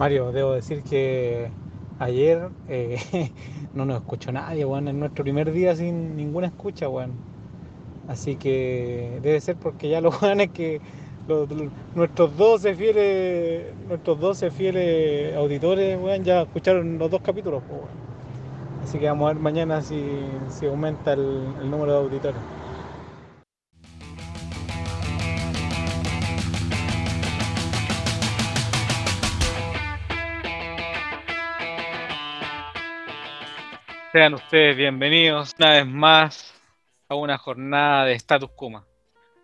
Mario, debo decir que ayer eh, no nos escuchó nadie, weón, en nuestro primer día sin ninguna escucha, weón. Así que debe ser porque ya los que nuestros 12 fieles, nuestros 12 fieles auditores, weón, ya escucharon los dos capítulos. Así que vamos a ver mañana si, si aumenta el número de auditores. Sean ustedes bienvenidos una vez más a una jornada de Status Kuma.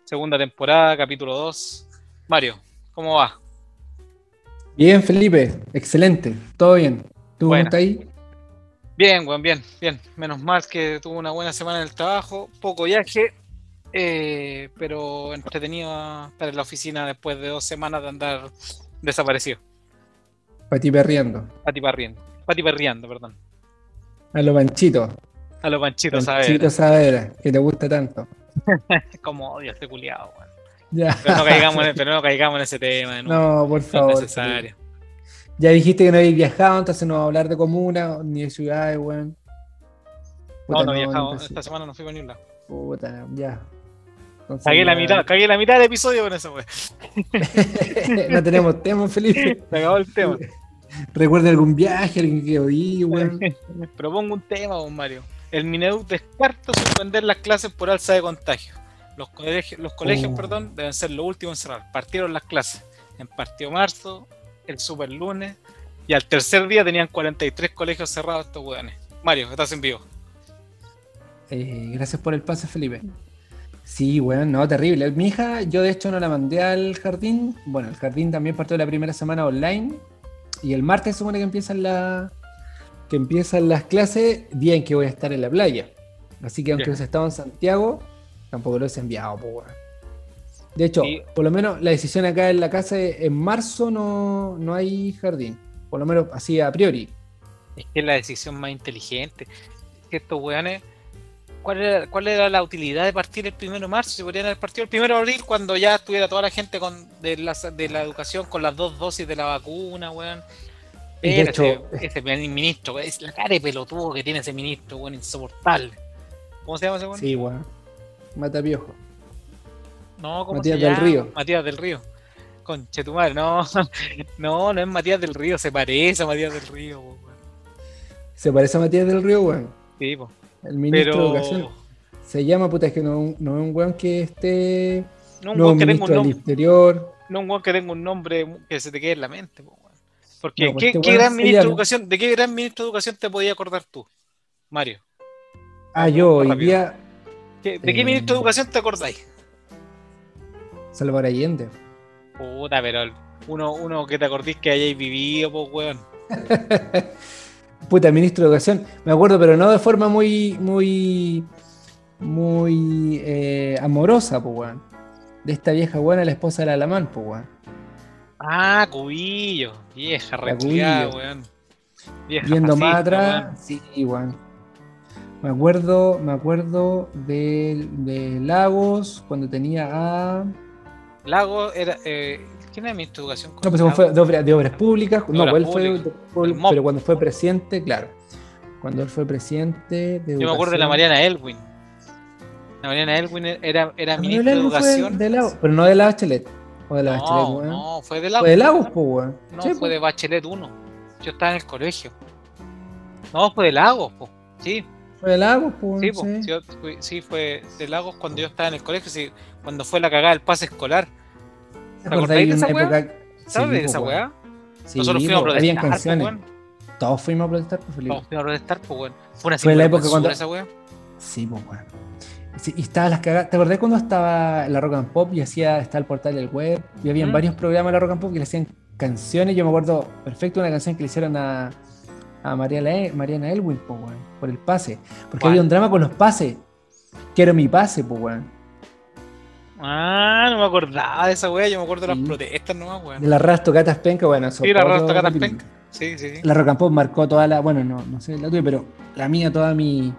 Segunda temporada, capítulo 2. Mario, ¿cómo va? Bien, Felipe, excelente, todo bien. ¿Tú Buena. cómo estás ahí? Bien, buen, bien, bien. Menos mal que tuvo una buena semana en el trabajo, poco viaje, eh, pero entretenido estar en la oficina después de dos semanas de andar desaparecido. Pati perreando. Pati parriendo. Pati perreando, perdón. A los panchitos. A a ver. Panchitos Saavedra, que te gusta tanto. Como odio este culiado, weón. Ya. Pero no caigamos en, pero no caigamos en ese tema. No, por No es favor. necesario. Ya dijiste que no habéis viajado, entonces no vamos a hablar de comuna ni de ciudades, weón. No, Puta, no he viajado. entonces- Esta semana no fui para ningún lado. Puta, ya. Entonces, Cagué la mitad, cagué la mitad del episodio con eso, weón. no tenemos tema, Felipe. Se acabó el tema. Recuerda algún viaje, alguien que oí, weón. Propongo un tema, don Mario. El Mineduc descarta suspender las clases por alza de contagio. Los colegios, los colegios Oh. perdón, deben ser los últimos en cerrar. Partieron las clases. En partido marzo, el super lunes, y al tercer día tenían 43 colegios cerrados estos weones. Mario, estás en vivo. Eh, gracias por el pase, Felipe. Sí, weón, no, terrible. Mi hija, yo de hecho no la mandé al jardín. Bueno, el jardín también partió la primera semana online. Y el martes se supone que empiezan, la, que empiezan las clases, día en que voy a estar en la playa. Así que aunque Ya. hubiese estado en Santiago, tampoco lo hubiese enviado, weón. De hecho, Sí. por lo menos la decisión acá en la casa, es, en marzo no, no hay jardín. Por lo menos así a priori. Es que es la decisión más inteligente. Es que estos weones. ¿Cuál era, ¿Cuál era la utilidad de partir el primero de marzo? Se podrían haber partido el primero de abril cuando ya estuviera toda la gente con, de, la, de la educación con las dos dosis de la vacuna, weón. De hecho- ese, ese ministro, weón, es la cara de pelotudo que tiene ese ministro, weón, insoportable. ¿Cómo se llama ese weón? Sí, weón. Mata piojo. No, ¿cómo Matías se del llama? Río. Matías del Río. Conche tu madre, no. No, no es Matías del Río, se parece a Matías del Río, weón. Se parece a Matías del Río, weón. Sí, po. El ministro Pero. de Educación. Se llama, puta, es que no, no es un weón que esté. No un weón que tenga un nombre. Interior. No un weón que tenga un nombre que se te quede en la mente, po, weón. Porque No, pues ¿qué, este qué gran ministro de educación, ¿de qué gran ministro de educación te podías acordar tú, Mario? Ah, yo hoy rápido. día. ¿Qué- ¿De qué Eh. ministro de educación te acordáis? Salvador Allende. Puta, pero uno, uno que te acordís que hayáis vivido, pues, weón. Puta, ministro de Educación. Me acuerdo, pero no de forma muy. Muy. Muy. eh, amorosa, pues, weón. De esta vieja buena, la esposa de la Alamán, pues, weón. Ah, Cubillo, vieja, Cubillo. weón. Vieja Viendo más fascista, atrás, weón. sí, weón. Me acuerdo, me acuerdo de, de Lagos cuando tenía a. Lago era. Eh, ¿Quién era ministro de educación? con No, pues fue de, obra- de obras públicas. no, obras pues él fue, públicas. pero cuando fue presidente, claro. Cuando él fue presidente de Yo me acuerdo de la Mariana Elwin. La Mariana Elwin era, era ministra de educación. de Lagos, pero no de la Bachelet. O de la Bachelet, No, no, fue de Lagos. Fue de Lagos, pues, weón. No, Sí, fue pues. de Bachelet 1. Yo estaba en el colegio. No, fue de Lagos, po. Sí, Fue de Lagos, pues. sí, po. sí. Yo sí, fue de Lagos cuando yo estaba en el colegio. Sí, cuando fue la cagada del pase escolar. ¿Te acordáis de esa época- ¿Sabes de pues, esa weá? Sí, Nosotros fuimos a pues, protestar. Po, canciones. weón. Todos fuimos a protestar, pues, Felipe. Todos fuimos a protestar, pues, weón. Fue una Fue la época cuando- esa weá. Sí, pues, weón. Sí, y estaba las cagadas. ¿Te acordás cuando estaba la Rock and Pop y hacía, estaba el portal del web? Y había Mm. varios programas de la Rock and Pop que le hacían canciones. Yo me acuerdo perfecto una canción que le hicieron a, a Mariana, E- Mariana Elwin, pues, weón, por el pase. Porque ¿Cuál? había un drama con los pases. Quiero mi pase, pues, weón. Ah, no me acordaba de esa weá. Yo me acuerdo de Sí. las protestas nomás, De weón. las raras tocatas penca, bueno, eso. Sí, la otro raras tocatas capítulo. penca. Sí, sí, sí. La Rock and Pop marcó toda la, bueno, no, no sé la tuya, pero la mía, toda mi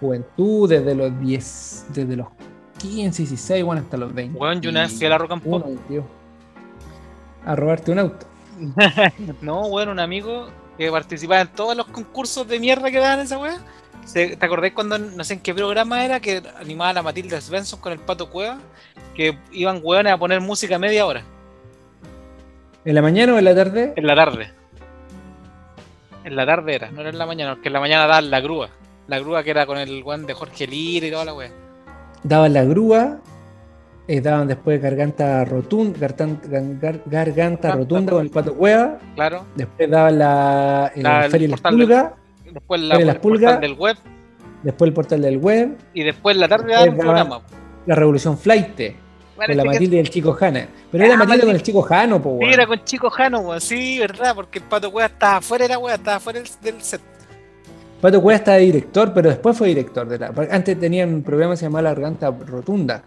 juventud, desde los 10, desde los 15, 16, bueno, hasta los 20. Weón, yo una vez fui a la Rock and Pop. Uno, tío. A robarte un auto. No, bueno, un amigo que participaba en todos los concursos de mierda que daban esa weá. ¿Te acordás cuando, no sé en qué programa era, que animaba a la Matilda Svensson con el Pato Cueva? Que iban weones a poner música media hora, ¿En la mañana o en la tarde? en la tarde. En la tarde era, no era en la mañana, porque en la mañana daban la grúa. La grúa que era con el weón de Jorge Lira y toda la weá. Daban la grúa, eh, daban después garganta rotunda, garganta, garganta Garganta rotunda con el pato cueva, Claro. después daban la, eh, La- el portal del- Después la, las el portal Pulgas. del web. después el portal del web, Y después la tarde daban- programa. la Revolución Flight, con Parece la que- Matilde y el Chico Jana. Pero era Ah, Matilde con el Chico Jano, po, Sí, era con Chico Jano, weón. Sí, verdad, porque el Pato Cueva estaba afuera de la weá, estaba afuera del, del set. Pato Cueva estaba de director, pero después fue director de la. Antes tenían un programa que se llamaba La Garganta Rotunda,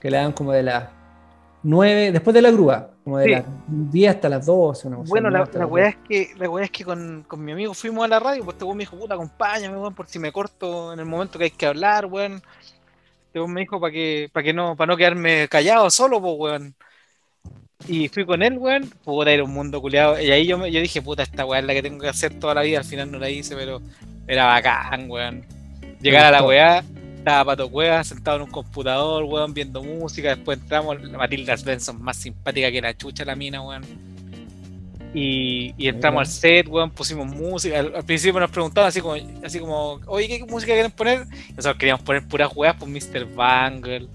que le daban como de las 9, después de la grúa, como de Sí. las 10 hasta las 12. Una Bueno, la, la weá 12. es que, la weá es que con, con mi amigo fuimos a la radio, pues este weón me dijo, puta, acompáñame, weón, por si me corto en el momento que hay que hablar, weón. Este weón me dijo para que, para que no, para no quedarme callado solo, pues, weón. Y fui con él, weón, puta, era un mundo culiado. Y ahí yo, me- yo dije, puta, esta weá es la que tengo que hacer toda la vida. Al final no la hice, pero era bacán, weón. Llegar a la weá, estaba Pato Cueva sentado en un computador, weón, viendo música. Después entramos, la Matilda Svensson, más simpática que la chucha la mina, weón. Y, y entramos al set, weón, pusimos música. Al, al principio nos preguntaban así como, así como, oye, ¿qué música quieren poner? Nosotros queríamos poner puras weas, pues Mr. Bangle,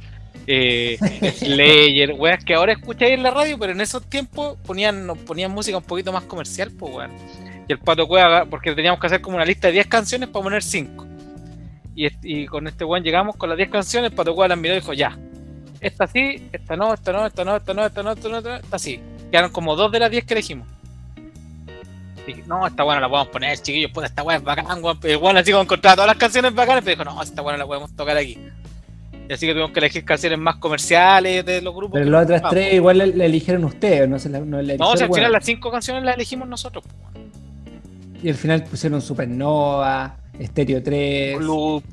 eh, Slayer, weas que ahora escucháis en la radio, pero en esos tiempos ponían, nos ponían música un poquito más comercial, pues weón. Y el Pato Cueva, porque teníamos que hacer como una lista de 10 canciones para poner 5. Y, con este weón llegamos con las 10 canciones, Pato Cueva las miró y dijo, ya, esta sí, esta no, esta no, esta no, esta no, esta no, esta no, esta no, esta sí. Quedaron como dos de las 10 que elegimos. Dije, no, esta buena la podemos poner, chiquillos, puta, esta weá es bacán, weón. El weón así como encontraba todas las canciones bacanas, pero dijo, no, esta buena la podemos tocar aquí. Y así que tuvimos que elegir canciones más comerciales de los grupos. Pero las otras tres igual la, eligieron ustedes, no se la, no la No, o sea, al final weón. las cinco canciones las elegimos nosotros. weón. Y al final pusieron Supernova, Stereo 3, Club.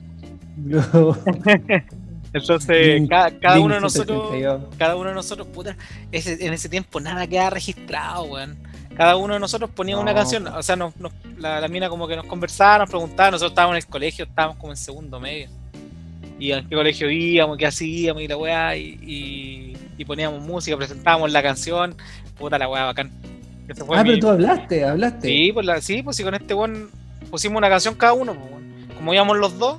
Entonces, cada, uno de nosotros, 182. cada uno de nosotros, puta, ese- en ese tiempo nada quedaba registrado, weón. Cada uno de nosotros ponía una canción, o sea, nos, nos- la, la mina como que nos conversaba, nos preguntaba, nosotros estábamos en el colegio, estábamos como en segundo medio. Y en qué colegio íbamos, qué hacíamos y la weá, y, y, y poníamos música, presentábamos la canción, puta la weá bacán. Ah, mi- pero tú hablaste, hablaste. Sí, pues, la, sí, pues sí, con este weón pusimos una canción cada uno, pues, como íbamos los dos.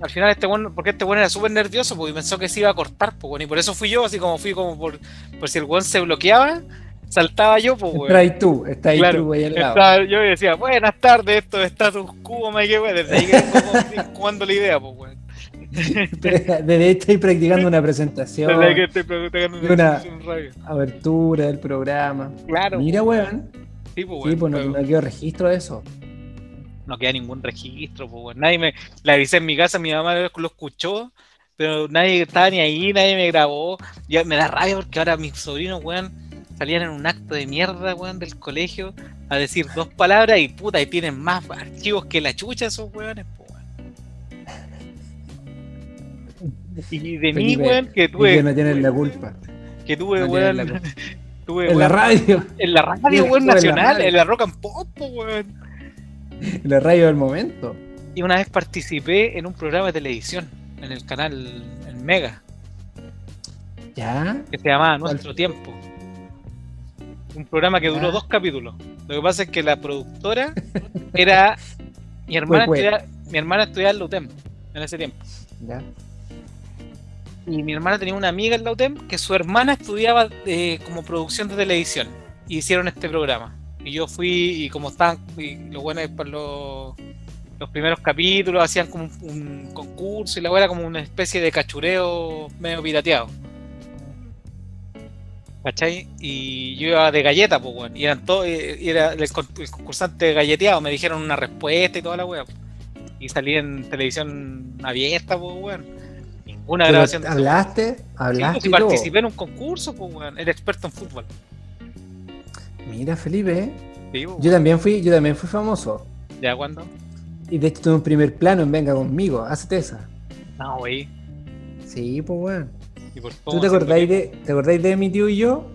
Al final este weón, porque este weón era súper nervioso, pues, y pensó que se iba a cortar, pues, weón, y por eso fui yo, así como fui como por, por si el weón se bloqueaba, saltaba yo, pues, Está weón. ahí tú, está ahí Claro, tú ahí al lado. Estaba yo decía, buenas tardes, esto es Status Quo, me weón, desde ahí que jugando la idea, pues, weón. Desde ahí estoy practicando una presentación, Desde ahí que estoy preguntando Y una- radio. abertura del programa. Claro, Mira, weón. sí, pues, Sí, weón, pues no, no quedó registro de eso. No queda ningún registro, pues, weón. Nadie me, le avisé en mi casa, mi mamá lo escuchó, pero nadie estaba ni ahí, nadie me grabó. Ya me da rabia porque ahora mis sobrinos, weón, salían en un acto de mierda, weón, del colegio a decir dos palabras y puta, y tienen más archivos que la chucha esos weones, pues, weón. Y de mí, Felipe, weón, que tuve, que no tienen la culpa. que tuve, no la weón, tuve, En la radio, en la radio, weón, la nacional, en la rock and pop, weón. la radio del momento. Y una vez participé en un programa de televisión en el canal en Mega, ¿Ya? que se llamaba. Nuestro Tiempo. Un programa que duró dos capítulos. Lo que pasa es que la productora era mi hermana, mi hermana estudiaba en la UTEM en ese tiempo. ¿Ya? Y mi hermana tenía una amiga en la UTEM que su hermana estudiaba eh, como producción de televisión. Y hicieron este programa. Y yo fui, y como estaban, y lo bueno es para los, los primeros capítulos, hacían como un, un concurso y la weá era como una especie de cachureo medio pirateado. ¿Cachai? Y yo iba de galleta, pues, weón. Y eran todos, y era el, el concursante galleteado, me dijeron una respuesta y toda la weá. Y salí en televisión abierta, pues, weón. Ninguna grabación de ¿Hablaste? Sí, ¿Hablaste? pues, y todo. participé en un concurso, pues, weón. Era experto en fútbol. Mira, Felipe. Sí, pues, Yo también fui, yo también fui famoso. ¿Ya cuándo? Y de hecho tuve un primer plano en Venga conmigo. Hazte esa. No, güey. Sí, pues weón. ¿Y por ¿Tú te acordáis de, te acordáis de mi tío y yo?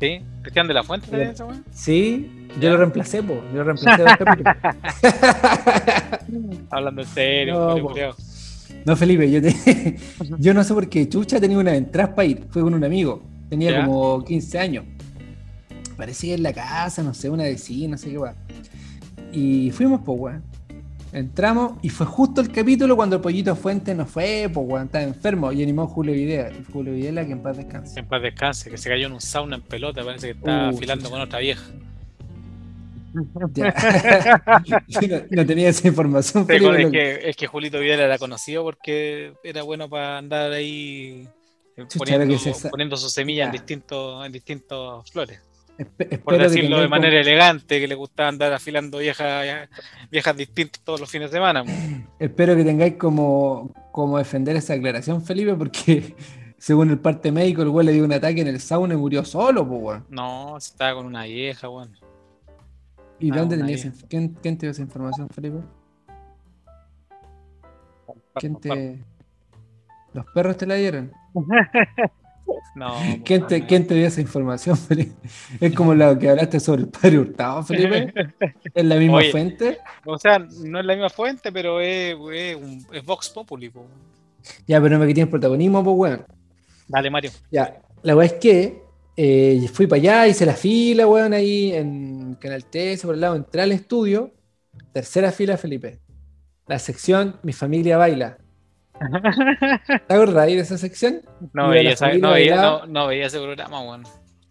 Sí. Cristian de la Fuente esa weón. Sí, yo Ya. lo reemplacé, po. Yo lo reemplacé. Hablando en serio, No. No, Felipe, yo, te- yo no sé por qué Chucha tenía una entrada para ir. Fue con un amigo. Tenía Ya. como 15 años. Parecía en la casa, no sé, una vecina, no sé qué va. Y fuimos, pues, weón. Entramos y fue justo el capítulo cuando el pollito Fuente no fue, pues, weón, estaba enfermo y animó Julio Videla. Julio Videla, que en paz descanse. En paz descanse, que se cayó en un sauna en pelota, parece que está Uh, afilando con otra vieja. No, no tenía esa información, con- es, que, es que Julito Vidal era conocido porque era bueno para andar ahí eh, Chucha, poniendo, que poniendo sus semillas en distintos, en distintos flores. Espe- Por decirlo de manera elegante, que le gustaba andar afilando viejas, viejas distintas todos los fines de semana. Espero que tengáis como, como defender esa aclaración, Felipe, porque según el parte médico, el güey le dio un ataque en el sauna y murió solo, pues, weón. No, estaba con una vieja, bueno. ¿Y Ah, dónde tenías vieja. inf- ¿Quién, quién te dio esa información, Felipe? ¿Quién te... ¿Los perros te la dieron? No, ¿Quién po, te, no. ¿Quién te dio esa información, Felipe? Es como lo que hablaste sobre el padre Hurtado, Felipe. ¿Es la misma Oye. fuente? O sea, no es la misma fuente, pero es, es, un- es Vox Populi. po. Ya, pero no me quites protagonismo, pues, weón. Dale, Mario. Ya, la weá es que eh, fui para allá, hice la fila, weón, ahí en Canal 13, por el lado, entré al estudio, tercera fila, Felipe. La sección Mi familia baila. ¿Te acordás ahí de esa sección? No veía, esa- no, veía, no, no veía ese programa, weón.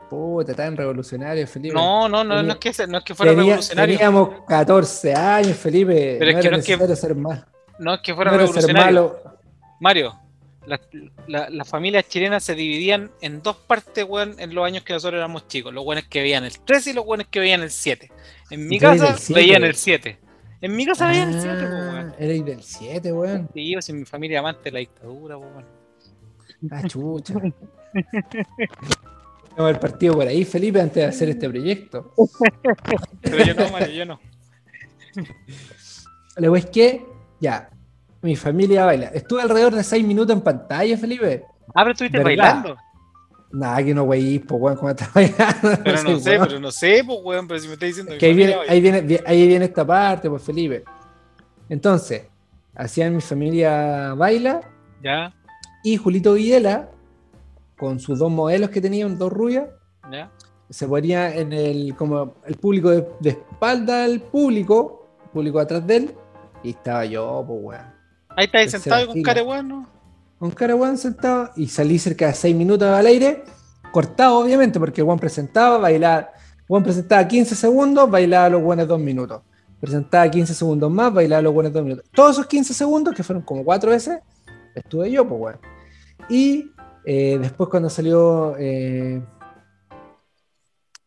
Puta, tan revolucionario, Felipe. No, no, no, Tenía- no es que, no es que fuera Tenía- revolucionario. Teníamos 14 años, Felipe. Pero es que era no es que- ser más. No es que fuera revolucionario. malo. Mario, las la- las familias chilenas se dividían en dos partes, weón, en los años que nosotros éramos chicos. Los buenos que veían el 3 y los buenos que veían el 7. En mi casa del 7. veían el 7. En mi casa veían el 7, po, Ah, weón. erais del 7, weón. Sí, yo, si mi familia amante de la dictadura, weón. Ah, chucha. Vamos el partido por ahí, Felipe, antes de hacer este proyecto. Pero yo no, Mario, yo no. Wea es que, ya, mi familia baila. Estuve alrededor de 6 minutos en pantalla, Felipe. Ah, pero estuviste ¿Verdad? bailando. Nada, que no wey, pues weón, ¿cómo estás? Pero no sé, pero no sé, pues, weón, pero si me estás diciendo Que ahí viene, ahí, viene, vi- ahí viene esta parte, pues Felipe. Entonces, hacían mi familia baila baila. y Julito Videla, con sus dos modelos que tenían, dos rubias, Ya, ya. se ponía en el, como el público de, de espalda al público, público atrás de él, y estaba yo, pues weón. Ahí está ahí sentado y con cara weón, ¿no? Con cara weón sentado y salí cerca de 6 minutos al aire, cortado obviamente, porque Juan presentaba, bailaba, Juan presentaba 15 segundos, bailaba los buenos 2 minutos. Presentaba 15 segundos más, bailaba los buenos 2 minutos. Todos esos 15 segundos, que fueron como 4 veces, estuve yo, pues weón. Y eh, después cuando salió eh,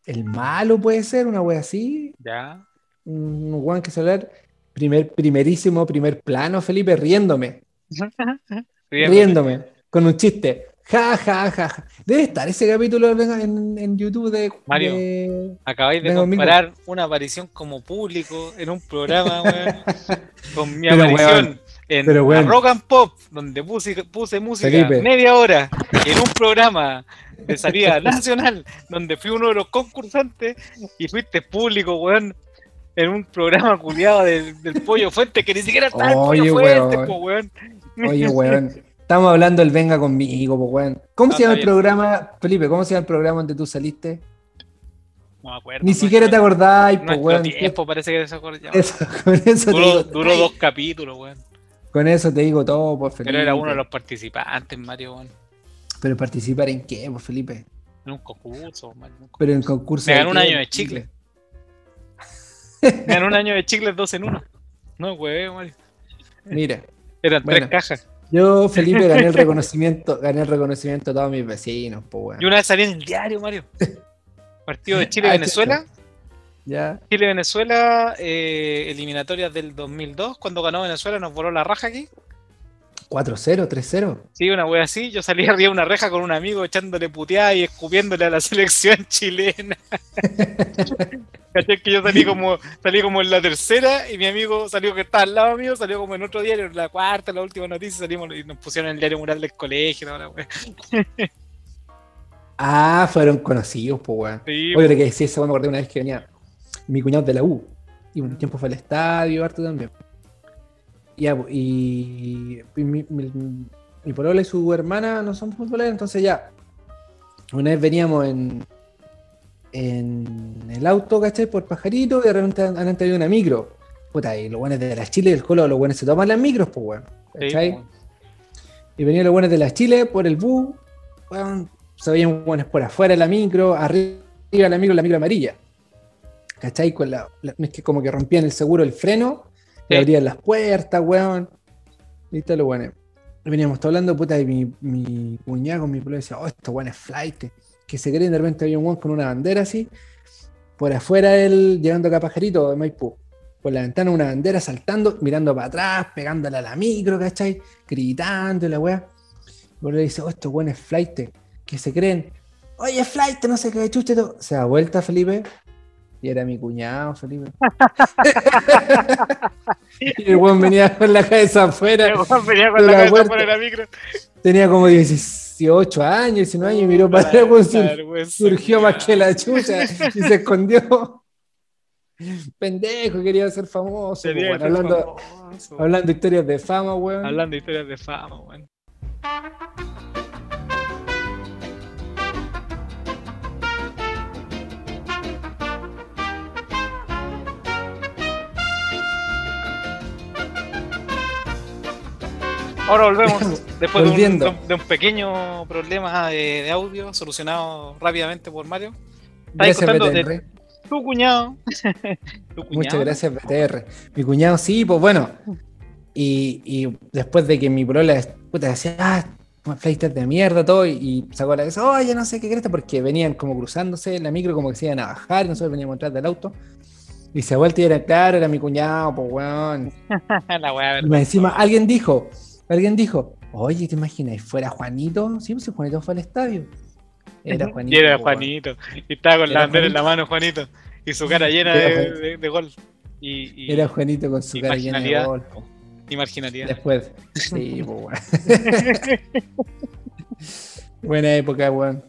El Malo, puede ser, una wea así, Ya. un weón que salió primer, primerísimo, primer plano, Felipe, riéndome riéndome con un chiste. Ja, ja, ja, ja. Debe estar ese capítulo en, en YouTube de. Mario. de- Acabáis de conmigo. comparar una aparición como público en un programa, weón, con mi Pero, aparición weón, en pero, weón. Rock and Pop, donde puse, puse música Felipe. media hora en un programa de salida nacional, donde fui uno de los concursantes y fuiste público, weón, en un programa culiado del, del Pollo Fuente, que ni siquiera está el Oye, Pollo Fuente, po, weón. Oye, weón. Estamos hablando del Venga conmigo, po, weón. ¿Cómo Ah, se llama el bien. programa, Felipe? ¿Cómo se llama el programa donde tú saliste? No me acuerdo. Ni siquiera te acordáis, Nuestro weón. tiempo parece que acuerda. Eso, con eso te Duró, digo, duró dos capítulos, weón. Con eso te digo todo, por Felipe. Pero era uno de los participantes, Mario, weón. Pero participar en qué, por Felipe. En un concurso, Mario. en un concurso. Pero en concurso. Me ganó un año de chicle. Me ganó un año de chicles dos en uno. No, weón, Mario. Mira. Eran Bueno. tres cajas. Yo, Felipe, gané el reconocimiento, gané el reconocimiento de todos mis vecinos, pues weón. Y una vez salí en el diario, Mario. Partido de Chile-Venezuela. Ya. Chile-Venezuela, eh, eliminatorias del 2002. Cuando ganó Venezuela nos voló la raja aquí. 4-0, 3-0. Sí, una wea así. Yo salí arriba de una reja con un amigo echándole puteada y escupiéndole a la selección chilena. ¿Cachai? Que yo salí como, salí como en la tercera y mi amigo salió que estaba al lado mío, salió como en otro diario, en la cuarta, la última noticia, salimos y nos pusieron en el diario mural del colegio. la wea. Ah, fueron conocidos, pues, weón. Sí, Oye, que esa weón, me acordé una vez que venía mi cuñado de la U. Y un tiempo fue al estadio, harto también. Ya, pues, y, y mi, mi, mi polola y su hermana no son futboleros, entonces ya. Una vez veníamos en, en el auto, ¿cachai? Por pajarito, y de repente adelante había una micro. Puta, y los buenos de las Chile y el Colo, los buenos se toman las micros, pues, weón. ¿Cachai? weón. Y venían los buenos de las Chile por el bus, weón, se veían buenos por afuera de la micro, arriba de la micro, la micro amarilla. ¿Cachai? Con la, la- es que como que rompían el seguro, el freno, Y abrían las puertas, weón. Todo lo bueno. Veníamos hablando, puta, y mi, mi cuñado mi pueblo decía, oh, estos weones flight. Que se creen, de repente había un weón con una bandera así, por afuera él, llegando acá a Pajarito de Maipú. Por la ventana una bandera saltando, mirando para atrás, pegándole a la micro, ¿cachai? Gritando y la weá. Y le dice, oh, estos buenos flight que se creen, oye, flight, no sé qué chuche. todo". Se da vuelta Felipe y era mi cuñado, Felipe. y el weón venía con la cabeza afuera, El weón venía de con la la cabeza puerta. por la micro. tenía como 18 años, 19 años y miró para atrás, La sur- surgió más que la chucha y se escondió. Pendejo, quería ser famoso. Sería weón, ser hablando, famoso. hablando de historias de fama, weón. Hablando de historias de fama, weón. Ahora volvemos, después de un, de pequeño problema de, de audio solucionado rápidamente por Mario. Gracias, contando de BTR. tu cuñado. Tu Muchas gracias, BTR. Mi cuñado, sí, pues bueno. Y, y después de que mi polola puta, decía, ah, flightes de mierda, todo, y, sacó la cabeza, oye, no sé qué crees, porque venían como cruzándose en la micro, como que se iban a bajar, y nosotros veníamos atrás del auto. Y se ha vuelto y era claro, era mi cuñado, pues weón. La Y encima alguien dijo, alguien dijo, oye, ¿te imaginas? ¿Fuera Juanito? Sí, pues Juanito fue al estadio. Era Juanito. Y era pues. Juanito. Y estaba con la bandera en la mano, Juanito. Y su cara llena de, de- de gol. Y, y, Era Juanito con su cara llena de gol. y marginalidad. Después. Sí, pues weón. Buena época, weón.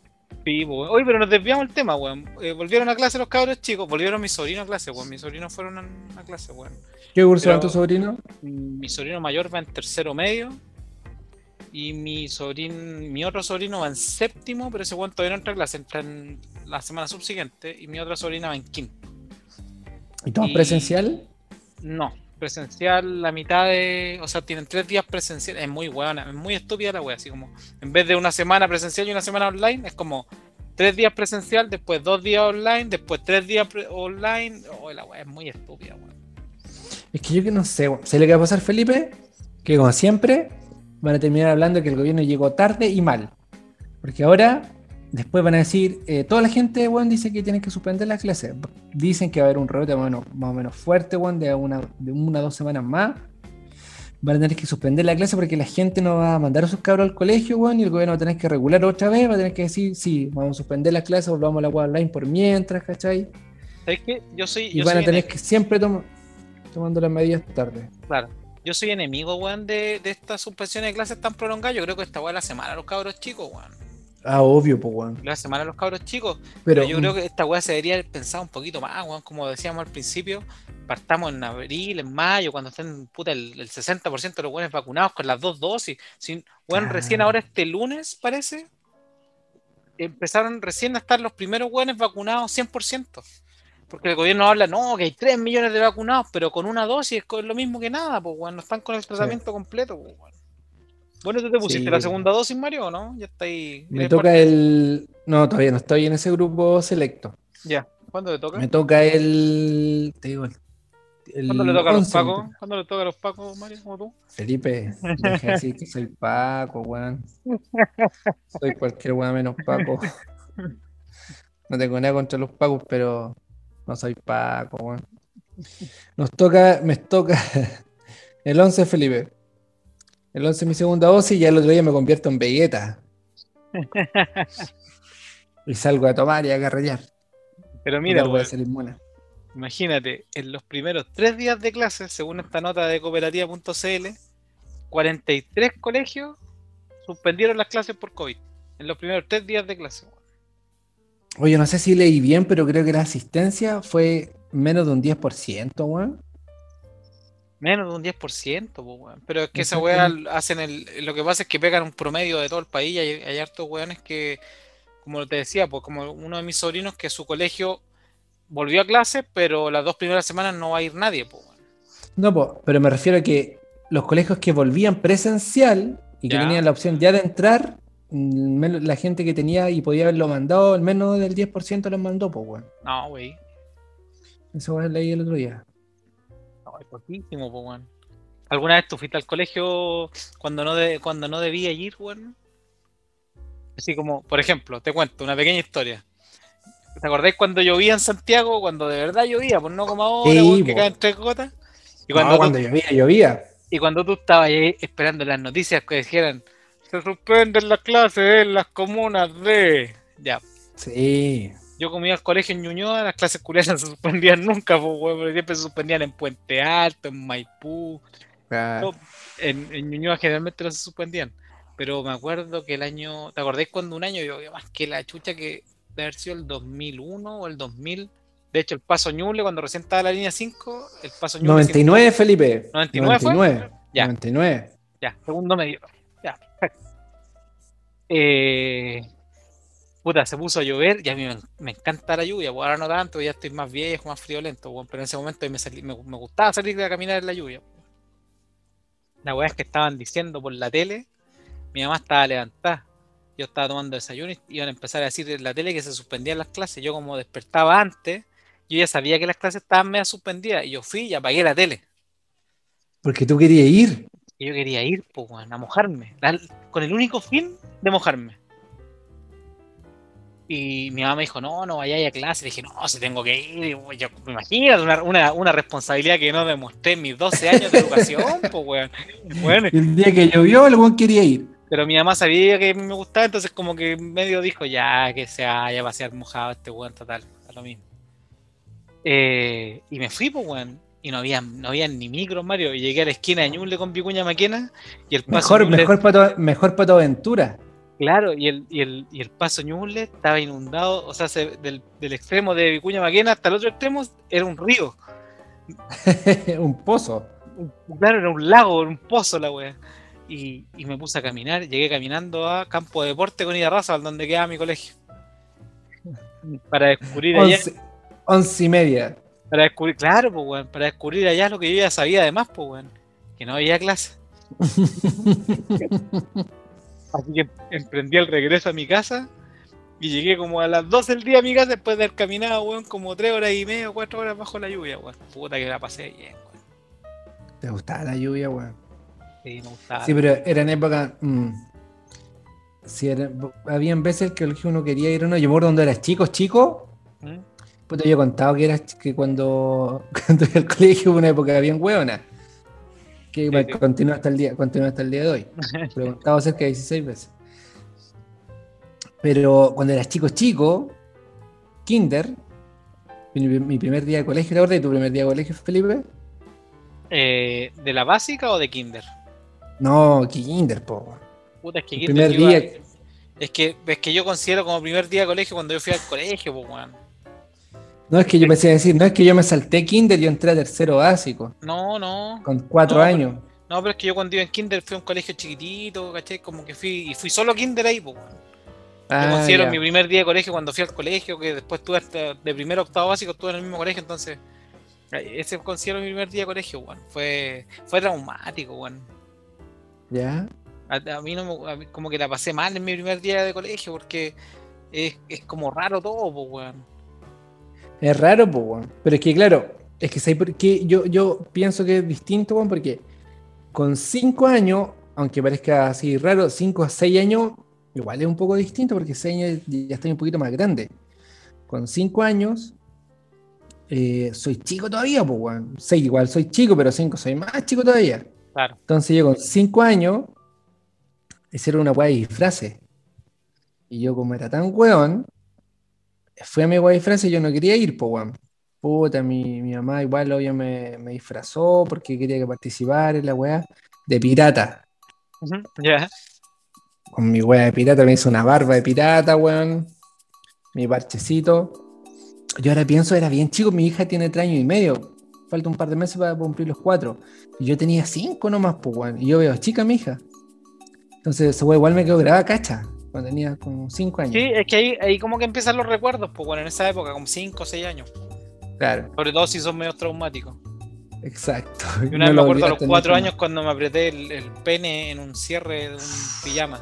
Sí, pues, Oye, pero nos desviamos del tema, weón. Eh, volvieron a clase los cabros chicos. Volvieron mis sobrinos a clase, weón. Mis sobrinos fueron a, a clase, weón. ¿Qué curso Pero- va tu sobrino? Mi sobrino mayor va en tercero medio. Y mi sobrino, mi otro sobrino va en séptimo, pero ese weón todavía no entra a clase, entra en la semana subsiguiente. Y mi otra sobrina va en quinto. ¿Y todo y- presencial? No, presencial la mitad de. O sea, tienen tres días presencial. Es muy buena, es muy estúpida la wea. Así como, en vez de una semana presencial y una semana online, es como tres días presencial, después dos días online, después tres días online. Oh, la wea es muy estúpida, weón. Es que yo que no sé, weón. ¿Se le va a pasar Felipe? Que como siempre, van a terminar hablando que el gobierno llegó tarde y mal. Porque ahora, después van a decir, eh, toda la gente, weón, dice que tienen que suspender las clases. Dicen que va a haber un rebote más o menos, más o menos fuerte, weón, de una, de una o dos semanas más. Van a tener que suspender la clase porque la gente no va a mandar a sus cabros al colegio, weón, y el gobierno va a tener que regular otra vez, va a tener que decir, sí, vamos a suspender las clases, volvamos a la web online por mientras, ¿cachai? ¿Sabes qué? Yo soy. Y yo van a tener ene- que siempre toma- tomando las medidas tarde. Claro. Yo soy enemigo, weón, de, de estas suspensiones de clases tan prolongadas. Yo creo que esta weá la semana los cabros chicos, weón. Ah, obvio, pues, weón. La semana a los cabros chicos. Pero, Pero yo creo que esta weá se debería haber pensado un poquito más, weón. Como decíamos al principio, partamos en abril, en mayo, cuando estén puta, el, el 60% de los weones vacunados con las dos dosis. Sin, weón, recién ahora este lunes, parece, empezaron recién a estar los primeros weones vacunados 100%. Porque el gobierno habla, no, que hay 3 millones de vacunados, pero con una dosis es lo mismo que nada, pues, weón. No están con el tratamiento completo, pues, weón. Bueno, ¿tú te pusiste Sí. la segunda dosis, Mario, o no? Ya está ahí. me toca parte- el. No, todavía no estoy en ese grupo selecto. Ya. ¿Cuándo te toca? Me toca el. Te digo, el. el ¿Cuándo le toca a los 11 me pacos? ¿Cuándo le toca a los pacos, Mario, como tú? Felipe, deja de decir que soy Paco, weón. Soy cualquier weón menos Paco. No tengo nada contra los Pacos, pero no soy Paco, weón. Nos toca, me toca el 11 Felipe. El 11 es mi segunda dosis y ya el otro día me convierto en Vegeta. Y salgo a tomar y a carretear. Pero mira, imagínate, en los primeros tres días de clase, según esta nota de cooperativa.cl, 43 colegios suspendieron las clases por COVID. En los primeros tres días de clase. Oye, no sé si leí bien, pero creo que la asistencia fue menos de un 10%, weón. Menos de un 10%, po, weón. Pero es que esa weá hacen el. Lo que pasa es que pegan un promedio de todo el país y hay, hay hartos weones que, como te decía, pues como uno de mis sobrinos que su colegio volvió a clase, pero las dos primeras semanas no va a ir nadie, pues. No, po, pero me refiero a que los colegios que volvían presencial y que Ya. tenían la opción ya de entrar, mm, la gente que tenía y podía haberlo mandado, al menos del 10% los mandó, pues, weón. No, wey. Eso weón leí el otro día. Es poquísimo, pues, weón. ¿Alguna vez tú fuiste al colegio cuando no, de, cuando no debía ir, weón? Así como, por ejemplo, te cuento una pequeña historia. ¿Te acordáis cuando llovía en Santiago? Cuando de verdad llovía, pues no como ahora, Sí, weón, que caen tres gotas. Y No, cuando, llovía, llovía. y cuando tú estabas ahí esperando las noticias que dijeran, se suspenden las clases en las comunas de... Ya, Sí. Yo como iba al colegio en Ñuñoa, las clases culiadas no se suspendían nunca, pues, weón, siempre se suspendían en Puente Alto, en Maipú. No, en, en Ñuñoa generalmente no se suspendían. Pero me acuerdo que el año. ¿Te acordáis cuando un año llovió más que la chucha que de haber sido el 2001 o el 2000? De hecho, el paso Ñuble, cuando recién estaba la línea 5, el paso Ñuble. 99, Felipe. 99 fue? 99. Ya. 99. Ya, segundo medio. Ya, perfecto. Eh, puta, se puso a llover y a mí me, me encanta la lluvia. pues ahora no tanto, ya estoy más viejo, más friolento, weón, pero en ese momento me, salí- me, me gustaba salir a caminar en la lluvia. La weá es que estaban diciendo por la tele, mi mamá estaba levantada. Yo estaba tomando desayuno y iban a empezar a decir en la tele que se suspendían las clases. Yo como despertaba antes, yo ya sabía que las clases estaban medio suspendidas y yo fui y apagué la tele. Porque tú querías ir. Y yo quería ir, pues, weón, a mojarme. con el único fin de mojarme. Y mi mamá me dijo, no, no vayáis a clase. Le dije, no, si tengo que ir. Yo, imagínate una, una, una responsabilidad que no demostré en mis 12 años de educación, pues, weón. Y el día que llovió, el weón quería ir. Pero mi mamá sabía que me gustaba, entonces como que medio dijo, ya, que se vaya a pasear mojado este weón, total, a lo mismo. Eh, y me fui, pues, weón. Y no había, no había ni micro, Mario. Y llegué a la esquina de Ñuble con Vicuña Maquena y el paso Mejor, Ñuble- mejor para tu, mejor para tu aventura. Claro, y el, y el, y el paso Ñuble estaba inundado, o sea, se- del, del extremo de Vicuña Maquena hasta el otro extremo era un río. un pozo. Claro, era un lago, era un pozo la wea. Y, y me puse a caminar, llegué caminando a Campo de Deporte con Idarraza, donde quedaba mi colegio. Para descubrir allá, Once, once y media. para descubrir, claro, pues weón, para descubrir allá lo que yo ya sabía además, pues weón, que no había clase. Así que emprendí el regreso a mi casa y llegué como a las 12 del día a mi casa después de haber caminado, weón, como 3 horas y media o 4 horas bajo la lluvia, weón. Puta que la pasé bien, weón. Te gustaba la lluvia, weón. Sí, me gustaba. Sí, pero era en época. mm, sí, era- habían veces que el uno quería ir o no. Yo me acuerdo cuando eras chico, chico. ¿Mm? Puta, yo he contado que, era, que cuando, cuando iba al colegio hubo una época bien hueona. Que Sí, sí. continúa, hasta el día, continúa hasta el día de hoy. Contado cerca de 16 veces. Pero cuando eras chico, chico, kinder, mi, mi primer día de colegio, ¿te acuerdas de tu primer día de colegio, Felipe? Eh, ¿De la básica o de kinder? No, kinder, po. Puta, es que kinder primer iba-. Es que, es que yo considero como primer día de colegio cuando yo fui al colegio, pues weón. No es que yo pensé decir, no es que yo me salté kinder, yo entré a tercero básico, No, no. con cuatro No, años. No, pero es que yo cuando iba en kinder fui a un colegio chiquitito, ¿cachai? Como que fui, y fui solo kinder ahí, pues weón. Yo Ah, considero ya. mi primer día de colegio cuando fui al colegio, que después estuve hasta de primero a octavo básico, estuve en el mismo colegio, entonces eh, ese considero mi primer día de colegio, weón. Fue, fue traumático, weón. ¿Ya? A, a mí no me, a mí como que la pasé mal en mi primer día de colegio porque es, es como raro todo, pues, weón. Es raro, pues. Pero es que, claro, es que ¿sabes por qué? Yo, yo pienso que es distinto, porque con cinco años, aunque parezca así raro, cinco a seis años, igual es un poco distinto porque seis años ya estoy un poquito más grande. Con cinco años, eh, soy chico todavía, pues, weón. Seis igual soy chico, pero cinco soy más chico todavía. Claro. Entonces yo con cinco años hicieron una weá de disfraces. Y yo como era tan weón, fui a mi weá de disfraces y yo no quería ir, pues weón. Puta, mi, mi mamá igual obvio me, me disfrazó porque quería que participara en la weá de pirata. Ya. Con mi weá de pirata me hizo una barba de pirata, weón. mi parchecito. Yo ahora pienso, era bien chico, mi hija tiene tres años y medio. Falta un par de meses para cumplir los cuatro. Y yo tenía cinco nomás, pues, weón. Y yo veo chica mi hija. Entonces, ese weón igual me quedó grabada cacha. Cuando tenía como cinco años. Sí, es que ahí, ahí como que empiezan los recuerdos, pues bueno, en esa época, como 5 o 6 años. Claro, Sobre todo si son medio traumáticos. exacto. Y una No vez me acuerdo a los olvidaste 4 nunca años cuando me apreté el, el pene en un cierre de un pijama.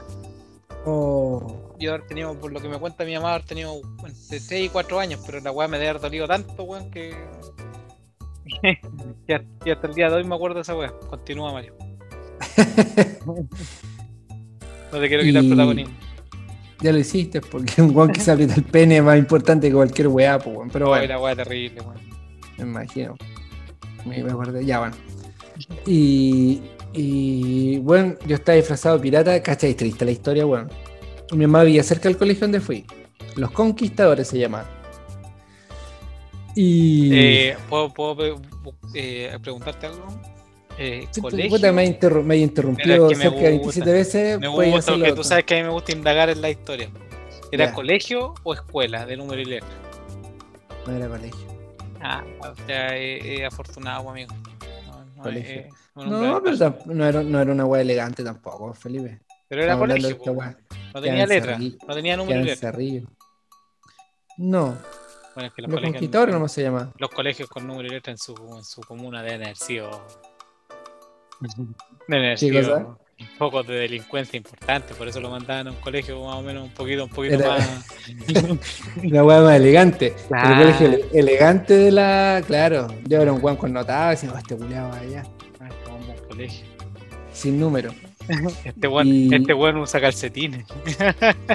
Oh, Yo haber tenido, por lo que me cuenta mi mamá, haber tenido entre 3 y 4 años, pero la weá me debe haber dolido tanto, weón, que. y hasta el día de hoy me acuerdo de esa weá. Continúa, Mario. No te quiero quitar Y- protagonismo. Ya lo hiciste, porque un weón que se aprieta el pene es más importante que cualquier weá, pues, weón. Pero bueno. la weá terrible, weón. Me imagino. Me, me acordé, ya bueno. Y, y bueno, yo estaba disfrazado de pirata, ¿cachai? Triste la historia, bueno. Mi mamá vivía cerca del colegio donde fui. Los Conquistadores se llamaban. Y. Eh, ¿Puedo, puedo eh, preguntarte algo? Eh, Sí, colegio. puta, me, interru- me es que me de gusta. 27 veces. Me gusta porque tú sabes que a mí me gusta indagar en la historia. ¿Era Ya. colegio o escuela de número y letra? No era colegio. Ah, o sea, eh, eh, afortunado, amigo. No, no, Colegio. eh, No, pero no era, no era una weá elegante tampoco, Felipe. Pero era Estamos colegio, no tenía en letra, Cerrillo. no tenía número y letra. Cerrillo. No, Bueno, es que los, los colegios, conquistadores no se llama. los colegios con número y letra en su, en su comuna deben haber sido. Deben haber ¿Qué sido cosa? focos de delincuencia importantes, por eso lo mandaban a un colegio más o menos un poquito, un poquito Era- más. La weá más elegante. Claro. El colegio ele- elegante de la. Claro, yo era un weón conotado y decía, "Oh, este culiado allá. Un buen colegio. Sin número. Este buen, Y- este buen usa calcetines.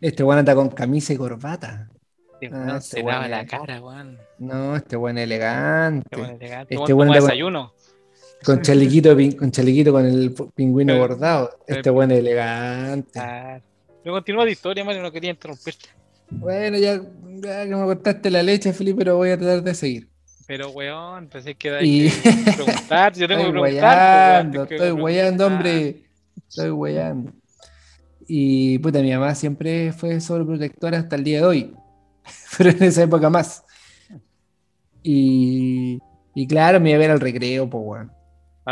Este weón anda con camisa y corbata. Este Ah, weón este se lava weón la cara, weón. No, este weón elegante. Este weón elegante. Este Este weón weón anda con- desayuno. Con chalequito, con chalequito con el pingüino Pero- bordado. Este pero- weón elegante. Ah, Pero continúa la historia, Mario, no quería interrumpirte. Bueno, ya, ya que me cortaste la leche, Felipe, pero voy a tratar de seguir. Pero, weón, pensé que era Y- que preguntar. Yo tengo Estoy que preguntar. que estoy weyando, preguntar. hombre. Estoy weyando. Y puta, mi mamá siempre fue sobreprotectora hasta el día de hoy. Pero en esa época más. Y, y claro, me iba a ver al recreo, pues, weón.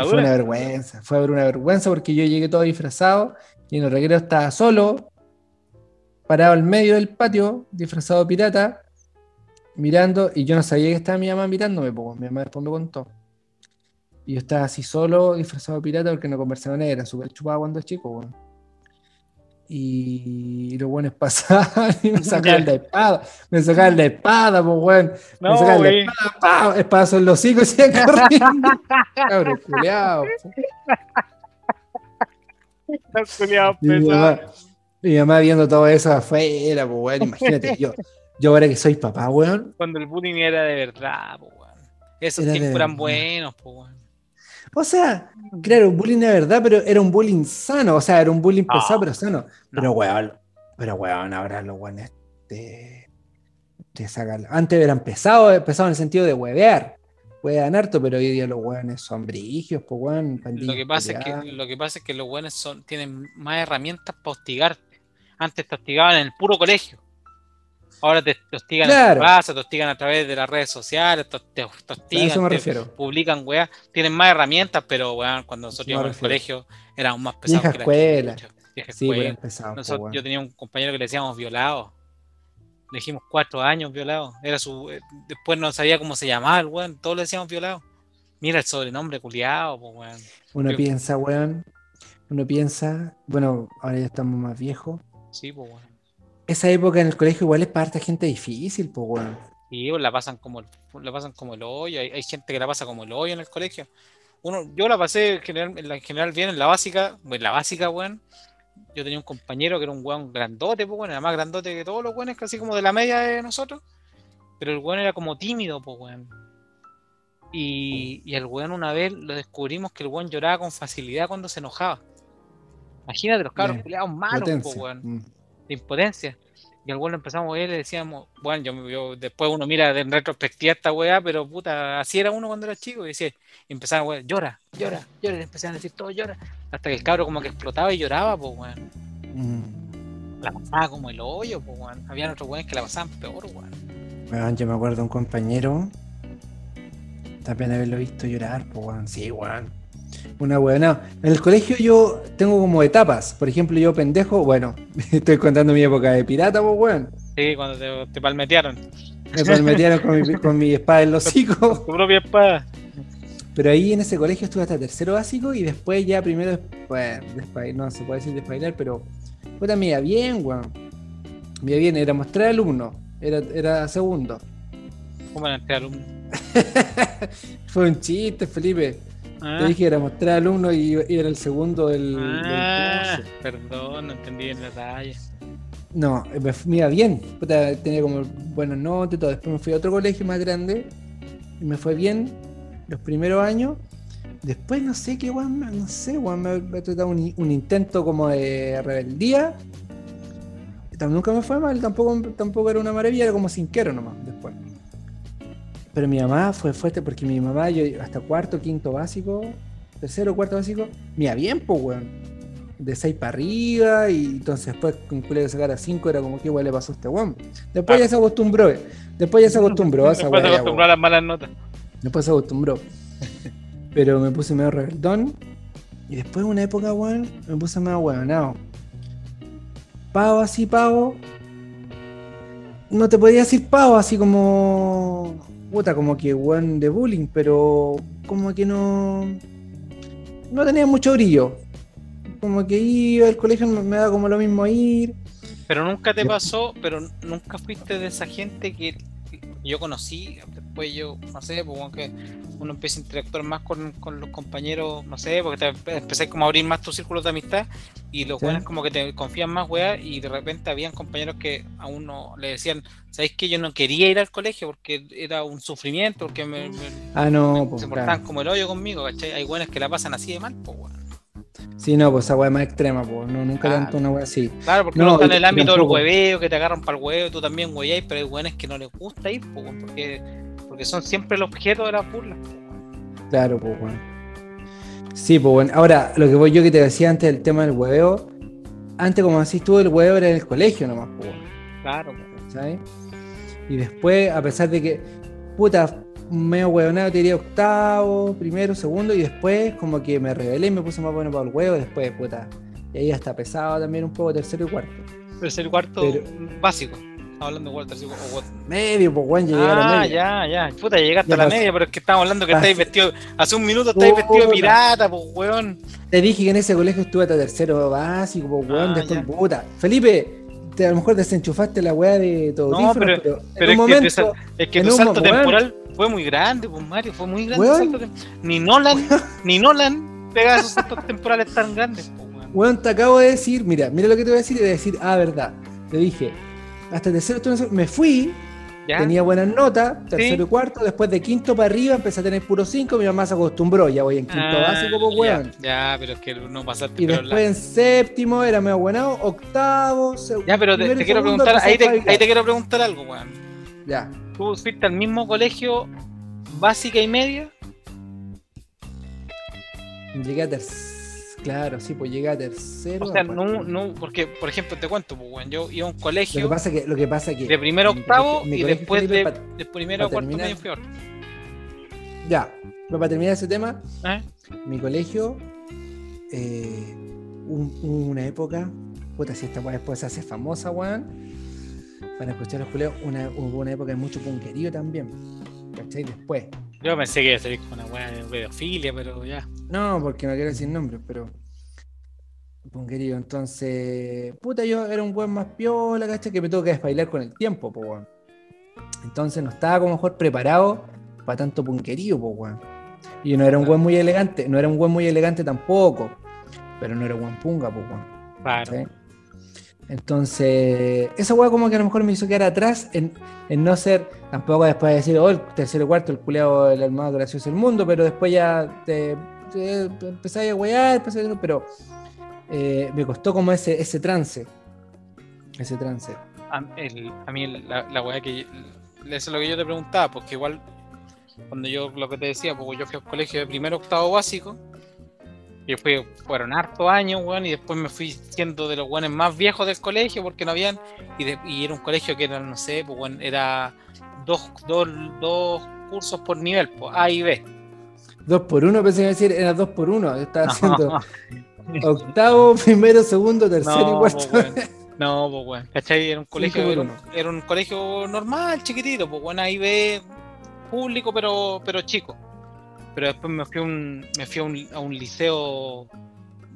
Fue una vergüenza, fue una vergüenza porque yo llegué todo disfrazado y en el recreo estaba solo, parado al medio del patio, disfrazado de pirata, mirando, y yo no sabía que estaba mi mamá mirándome, pues mi mamá después me contó. Y yo estaba así solo, disfrazado de pirata, porque no conversaba con él, era súper chupado cuando chico, weón. Y los buenos pasaban y me sacaban la espada, me sacaban la espada, pues weón. Me No, sacaban la espada, espadazo en los hocicos y se corriendo. Cabrón, culiao Y mi mamá, mi mamá viendo todo eso afuera, pues weón, imagínate, yo, yo ahora que soy papá, weón. Cuando el bullying era de verdad, po, weón. Esos tiempos eran buenos, po, weón. O sea, claro, bullying de verdad, pero era un bullying sano, o sea, era un bullying No, pesado, pero sano. Pero weón, pero weón, ahora los weones te, te sacan. Antes eran pesados, pesados en el sentido de huevear. Huevean harto, pero hoy día los weones son brigios, pues weón. Lo que, pasa es que, culiadas. lo que pasa es que los buenos son, tienen más herramientas para hostigarte. Antes te hostigaban en el puro colegio. Ahora te, te hostigan en tu casa, te hostigan a través de las redes sociales, te, te- te A hostigan, eso me te refiero. publican weá. Tienen más herramientas, pero weón, cuando nosotros íbamos al colegio éramos más pesados Vieja que la escuela. Vieja Sí, pero escuela. eran pesados, pues, Nosotros- yo tenía un compañero que le decíamos violado. Le dijimos cuatro años violado. Era su, eh, después no sabía cómo se llamaba el weón. Todos le decíamos violado. Mira el sobrenombre culiado, pues weón. Uno piensa, weón, uno piensa, bueno, ahora ya estamos más viejos. Sí, pues weón. Esa época en el colegio igual es para harta gente difícil, pues weón. Y ellos la pasan como el, la pasan como el hoyo. Hay, hay gente que la pasa como el hoyo en el colegio. Uno, yo la pasé en general, en la- en general bien en la básica. En la básica, weón. Yo tenía un compañero que era un weón grandote, pues weón. Era más grandote que todos los weones, casi como de la media de nosotros. Pero el weón era como tímido, pues weón. Y, y el weón una vez lo descubrimos que el weón lloraba con facilidad cuando se enojaba. Imagínate los cabros Ya, culiados malos, pues Potencia. weón Mm. De impotencia. Y al weón lo empezamos a ver y le decíamos, bueno, yo, yo- después uno mira en retrospectiva esta weá, pero puta, así era uno cuando era chico, y decía, y empezaban, weón, llora, llora, llora, y le empezaban a decir todo llora, hasta que el cabro como que explotaba y lloraba, pues weón. Mm. La pasaba como el hoyo, pues, weón. Había otros weones que la pasaban peor, weón. Weón, yo me acuerdo de un compañero. También haberlo visto llorar, pues, weón. Sí, weón. Una no. En el colegio yo tengo como etapas. Por ejemplo, yo pendejo, bueno, estoy contando mi época de pirata, pues, weón. Sí, cuando te, te palmetearon. Me palmetearon con mi, con mi espada en los hocicos. Tu propia espada. Pero ahí en ese colegio estuve hasta tercero básico y después ya primero, bueno, no se puede decir desbailar, pero puta, me iba bien, weón. Me iba bien, éramos tres alumnos, era, era segundo. ¿Cómo eran tres alumnos? Fue un chiste, Felipe. Ah, Te dije que éramos tres alumnos y, y era el segundo del, del ah, curso. perdón, no entendí bien la talla. No, me, me iba bien. Puta, tenía como buenas notas y todo. Después me fui a otro colegio más grande y me fue bien los primeros años. Después no sé qué, weón, no sé, weón, me, me ha tratado un, un intento como de rebeldía. Nunca me fue mal, tampoco, tampoco era una maravilla, era como cinquero nomás. Pero mi mamá fue fuerte porque mi mamá, yo hasta cuarto, quinto básico, tercero, cuarto básico, me iba bien, pues, weón de 6 para arriba y entonces después con culo que sacara 5 era como que igual le pasó a este weón. Después Ah. ya se acostumbró, eh. después ya se acostumbró a esa Después weá, acostumbró a las malas notas. Después se acostumbró. Pero me puse medio rebeldón y después de una época, weón, me puse medio weonado. Pavo así, pavo. No te podía decir pavo así como. Puta, como que weón de bullying, pero como que no. No tenía mucho brillo. Como que iba al colegio, me me da como lo mismo ir. Pero nunca te pasó, pero nunca fuiste de esa gente que yo conocí, después yo, no sé, pues que uno empieza a interactuar más con, con los compañeros, no sé, porque te empe- empecé como a abrir más tus círculos de amistad y los buenos como que te confían más, weá, y de repente habían compañeros que a uno le decían, ¿sabéis que yo no quería ir al colegio porque era un sufrimiento, porque me, me- Ah, no, pues se claro. portaban como el hoyo conmigo, ¿cachai? Hay buenas que la pasan así de mal, pues, weón. Sí, no, pues esa weá es más extrema, pues. No, nunca Claro. tanto una weá así. Claro, porque No, uno está en el ámbito del hueveo, que te agarran para el huevo, tú también hueveáis, pero hay hueones que no les gusta ir, weón, porque, porque son siempre el objeto de las burlas. Claro, pues bueno. Sí, pues bueno. Ahora, lo que voy yo que te decía antes del tema del hueveo. Antes, como decís tú, el hueveo era en el colegio nomás, pues bueno, Claro. ¿sabes? Y después, a pesar de que, puta, medio huevonado, te diría octavo, primero, segundo, y después como que me rebelé y me puse más bueno para el huevo, después, puta. Y ahí hasta pesado también un poco, tercero y cuarto. Es el cuarto Pero- básico. Hablando de o cuarto. Medio, pues bueno, llegué a la Ah, media. ya, ya. Puta, llegaste Ya a la pasó. media, pero es que estamos hablando que Pasó. estáis vestido. Hace un minuto estáis vestido de Puta. pirata, pues, weón. Te dije que en ese colegio estuve hasta tercero básico, pues weón, Ah, después, ya. puta. Felipe, te, a lo mejor desenchufaste la weá de todo No, pero- pero, es que momento, Es tu salto mo- weón. temporal fue muy grande, pues, Mario. Fue muy grande Weón. salto Ni Nolan, ni Nolan pega esos saltos temporales tan grandes, pues, weón. weón, te acabo de decir, mira, mira lo que te voy a decir y voy a decir, ah, verdad. Te dije, hasta tercero, me fui, ¿Ya? tenía buenas notas, tercero Sí. y cuarto, después de quinto para arriba empecé a tener puro cinco, mi mamá se acostumbró, ya voy en quinto Ah, básico, pues weón. Ya, pero es que no pasaste. Y después la- en séptimo era medio buenado, octavo, seg- Ya, pero te, quiero segundo preguntar, ahí te, ahí te quiero preguntar algo, weón. Ya. ¿Tú fuiste al mismo colegio básica y media? Llegué a tercero. Claro, sí, pues llegué a tercero. O sea, no, no, porque, por ejemplo, te cuento, pues, yo iba a un Lo que colegio pasa que, lo que pasa que de primero a octavo colegio- mi y colegio, después de, de primero a cuarto terminar. medio peor. ya, pero para terminar ese tema, ¿Eh? mi colegio, eh, un- una época, puta, si esta weá después se hace famosa, weón, para escuchar los culeos, una, hubo una época de mucho punquerío también, ¿cachai? Después, Yo pensé que iba a salir con una weá de pedofilia, pero ya. no, porque no quiero decir nombres, pero punquerío, entonces, puta, yo era un weón más piola, ¿cachai? Que me tuvo que desbailar con el tiempo, po, weón. Entonces no estaba como mejor preparado para tanto punquerío, po, weón. Y no era un weón muy elegante, no era un weón muy elegante tampoco, pero no era un weón punga, po, weón. Claro. ¿sí? Entonces, esa weá como que a lo mejor me hizo quedar atrás en, en no ser, tampoco después de decir, oh, el tercero cuarto, el culeado, el más gracioso del mundo, pero después ya te, te empecé a a- pero eh, me costó como ese, ese trance. Ese trance. A, mí la, que. Eso es lo que yo te preguntaba, porque igual, cuando yo lo que te decía, porque yo fui al colegio de primero octavo básico, Y después fueron hartos años, weón, y después me fui siendo de los weones más viejos del colegio porque no habían. Y, de- y era un colegio que era, no sé, pues, weón, era dos, dos, dos cursos por nivel, pues, A y B. Dos por uno, pensé que decir, era dos por uno. Estaba No, haciendo octavo, primero, segundo, tercero y no, cuarto. pues, weón. No, pues, weón. ¿Cachai? Era un colegio, un, era un colegio normal, chiquitito, pues, weón, A y B público, pero, pero chico. Pero después me fui, a un, me fui a, un, a un liceo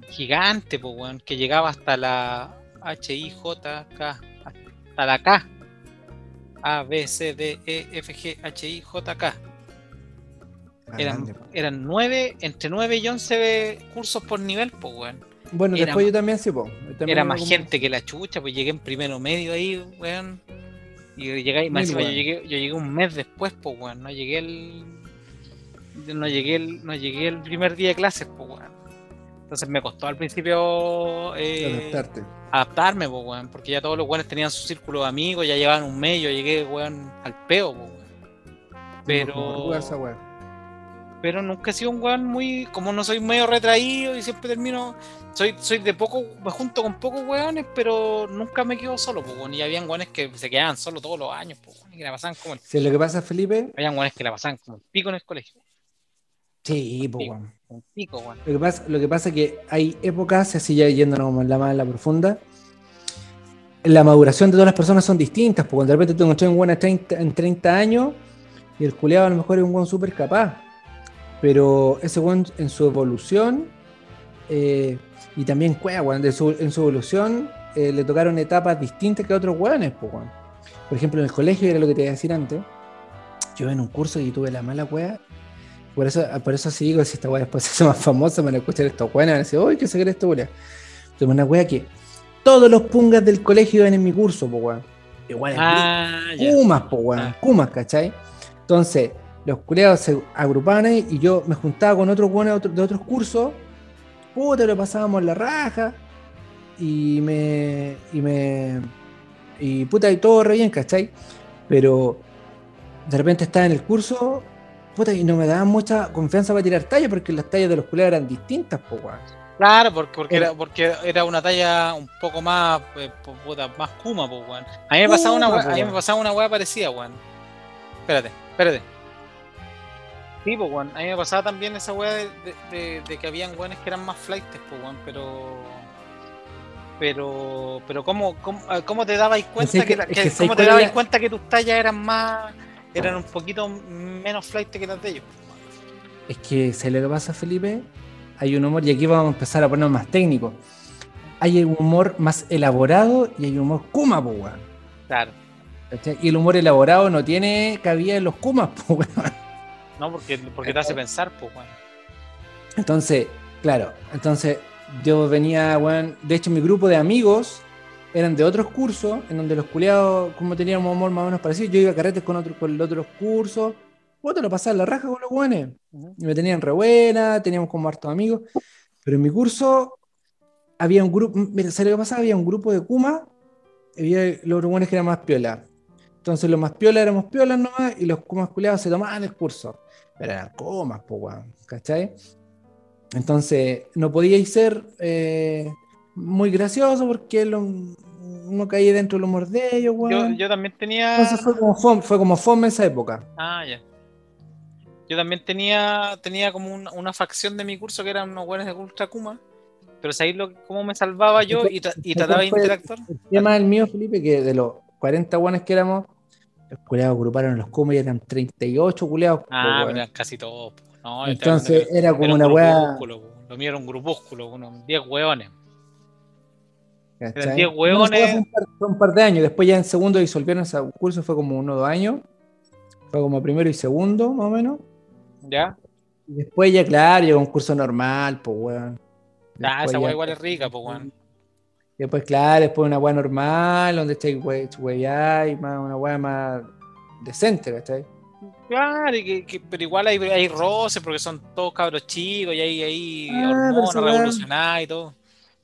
gigante, pues, weón, que llegaba hasta la H-I-J-K, hasta la K. A, B, C, D, E, F, G, H, I, J, K. Eran, Grande. eran nueve, entre 9 y 11 cursos por nivel, pues, weón. Bueno, era después más- yo también sí, también Era era más como- gente que la chucha, pues llegué en primero medio ahí, weón. Y llegué, más yo llegué, yo llegué un mes después, pues, weón. No llegué el. No llegué el, no llegué el primer día de clases, pues, weón. Entonces me costó al principio eh, Adaptarte. adaptarme, pues, weón. Porque ya todos los weones tenían su círculo de amigos, ya llevaban un mes, yo llegué, weón, al peo, pues, weón. Pero. Pero nunca he sido un weón muy. Como no soy medio retraído y siempre termino. Soy, soy de poco, me junto con pocos weones, pero nunca me quedo solo, pues, weón. Y habían weones que se quedaban solos todos los años, pues, weón, y que la pasaban como el, Si lo que pasa, Felipe, Habían weones que la pasaban como el pico en el colegio. Sí. Como el pico, weón. Lo que pasa, lo que pasa es que hay épocas, así ya yéndonos como en la más la profunda, la maduración de todas las personas son distintas, porque de repente te encontré un buen en 30, en 30 años y el culeado a lo mejor es un buen súper capaz, pero ese buen en su evolución eh, y también cueva, de su- en su evolución eh, le tocaron etapas distintas que a otros weones, po, weón. Por ejemplo, en el colegio, era lo que te iba a decir antes, yo en un curso y tuve la mala wea por eso, por eso sí digo, si esta weá después se hace más famosa, me van a escuchar estos weones, van a decir, uy, ¿qué se cree esta weá? Tuve una weá que todos los pungas del colegio iban en mi curso, po weón. Igual Ah. Kumas, po weón. Ah. Kumas, ¿cachai? Entonces, los culeados se agrupaban ahí y yo me juntaba con otros otro- de otros cursos. Puta, lo pasábamos la raja. Y me. Y me. Y puta, y todo re bien, ¿cachai? Pero de repente estaba en el curso. Puta, y no me daban mucha confianza para tirar tallas porque las tallas de los culeados eran distintas, po weón. Claro, porque, porque, Era- porque era una talla un poco más, eh, pu- puta, más kuma, pues, weón. A mí me pasaba una weá, po, a mí me pasaba una weá parecida, weón. Espérate, espérate. Sí, pues, weón. A mí me pasaba también esa weá de, de- de- de que habían weones que eran más flightes, pues, weón, pero. Pero. Pero, ¿cómo, cómo, cómo te dabais cuenta que, que- la- es que- que ¿sabes cómo te dabais cuenta que tus tallas eran más. Eran un poquito menos flightes que las de ellos? Es que, ¿sabes lo que pasa, Felipe? Hay un humor, y aquí vamos a empezar a ponernos más técnicos. Hay un humor más elaborado y hay un humor kuma, po, weón. Claro. ¿Cachai? Y el humor elaborado no tiene cabida en los kumas, po, weón. ¿No? Porque, porque te hace pensar, pues, weón. Entonces, claro, entonces yo venía, weón, de hecho mi grupo de amigos eran de otros cursos, en donde los culiados, como teníamos humor más o menos parecido, yo iba a carretes con, otros con otros cursos, vos te lo pasabas la raja con los Ujú. y me tenían re buena, teníamos como hartos amigos, pero en mi curso había un grupo, mira, ¿sabes lo que pasaba? Había un grupo de Kuma, y había los weones que eran más piola. Entonces los más piola éramos piolas nomás, y los Kumas culiados se tomaban el curso. Pero eran comas, po, weón, ¿cachai? Entonces, no podíais ser eh, muy gracioso porque lo- uno caía dentro del humor de ellos, Yo, weón. yo también tenía. Entonces fue como fome, fue como fome esa época. Ah, ya. Yo también tenía, tenía como una, una facción de mi curso que eran unos buenos de Ultra Kuma. Pero sabéis lo, cómo me salvaba yo y, tra- y ¿Cuál trataba de interactuar. El tema del mío, Felipe, que de los 40 guanes que éramos, los culeados agruparon los Kuma y eran 38 culeados. Ah, weón. pero eran casi todos. po. No, Entonces era como un una weá. Lo mío era un grupúsculo, unos 10 hueones. ¿Cachai? eran 10 No, hueones. fue un, par, un par de años, después ya en segundo disolvieron ese curso, fue como uno o dos años, fue como primero y segundo, más o menos. ¿Ya? Y después ya, claro, llegó un curso normal, pues, weón. Ah, Después esa ya- weá igual es rica, pues, weón. Después, claro, después una weá normal, donde estáis we- weyá y más, una weá más decente, ¿cachai? Claro, y que, que- pero igual hay, hay roces porque son todos cabros chicos y hay, hay Ah, pero hormonas esa weá- revolucionadas y todo.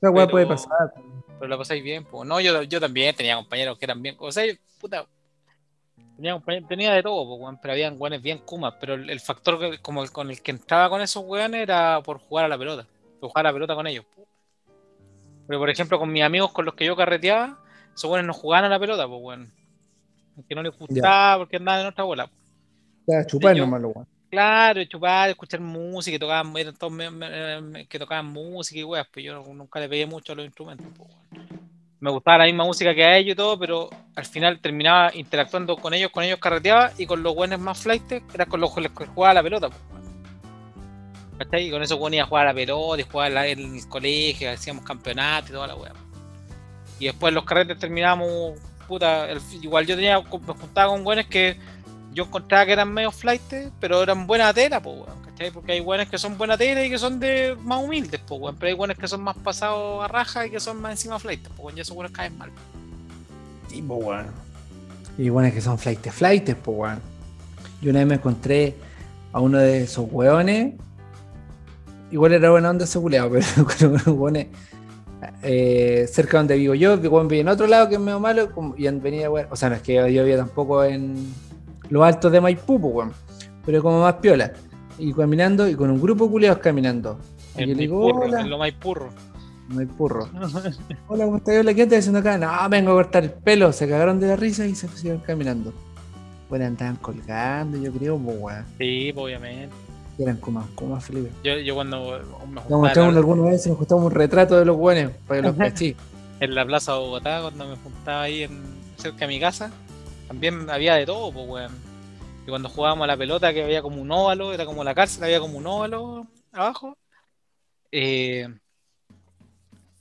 Esa weá Pero- puede pasar. Pero la pasáis bien, pues. No, yo, yo también tenía compañeros que eran bien. O sea, yo, puta. Tenía, tenía de todo, pues, weón, pero habían weones bien kumas. Pero el, el factor que- como el, con el que entraba con esos weones era por jugar a la pelota. jugar la pelota con ellos. Pero por ejemplo, con mis amigos con los que yo carreteaba, esos buenos no jugaban a la pelota, pues bueno. Que no les gustaba porque andaban en otra bola. Ya, chupar nomás lo weón. Claro, chupar, escuchar música, que tocaban, eran todos me- me- que tocaban música y weas, pero yo nunca le pegué mucho a los instrumentos. pues. Me gustaba la misma música que a ellos y todo, pero al final terminaba interactuando con ellos, con ellos carreteaba y con los buenos más flight era con los con los que jugaba la pelota. pues. Y con eso ponía a jugar a la pelota y jugaba en el colegio, hacíamos campeonatos y toda la wea. Y después los carretes terminábamos, puta, igual yo tenía, me juntaba con buenos que yo encontraba que eran medio flight, pero eran buena tela, pues, weón, ¿cachai? Porque hay buenos que son buena tela y que son de más humildes, pues, weón, pero hay buenos que son más pasados a raja y que son más encima flight, pues, weón, y esos buenos caen mal. Sí, po, weón. Y bueno, es que son flightes, flightes, pues, weón. Yo una vez me encontré a uno de esos weones. Igual era buena onda ese culeado, pero con unos weones eh, cerca donde vivo yo, que weón vive en otro lado que es medio malo, y han venido, weón. O sea, no es que yo vivía tampoco en los altos de Maipú, pues, weón. Pero como más piola. Y caminando, y con un grupo de culeados caminando. Y En, yo le digo, purro, hola, en lo más purro. Maipurro. Hola, ¿cómo estás? Hola, ¿qué estás haciendo acá? No, vengo a cortar el pelo. Se cagaron de la risa y se pusieron caminando. Bueno, andaban colgando, yo creo, pues, weón. Sí, obviamente. Eran como, como Felipe. Yo, yo cuando me Nos juntaba la, alguna vez, nos mostramos un retrato de los buenos para que los cachí. en la plaza de Bogotá, cuando me juntaba ahí en, cerca de mi casa, también había de todo, pues, weón. Y cuando jugábamos a la pelota, que había como un óvalo, era como la cárcel, había como un óvalo abajo. eh,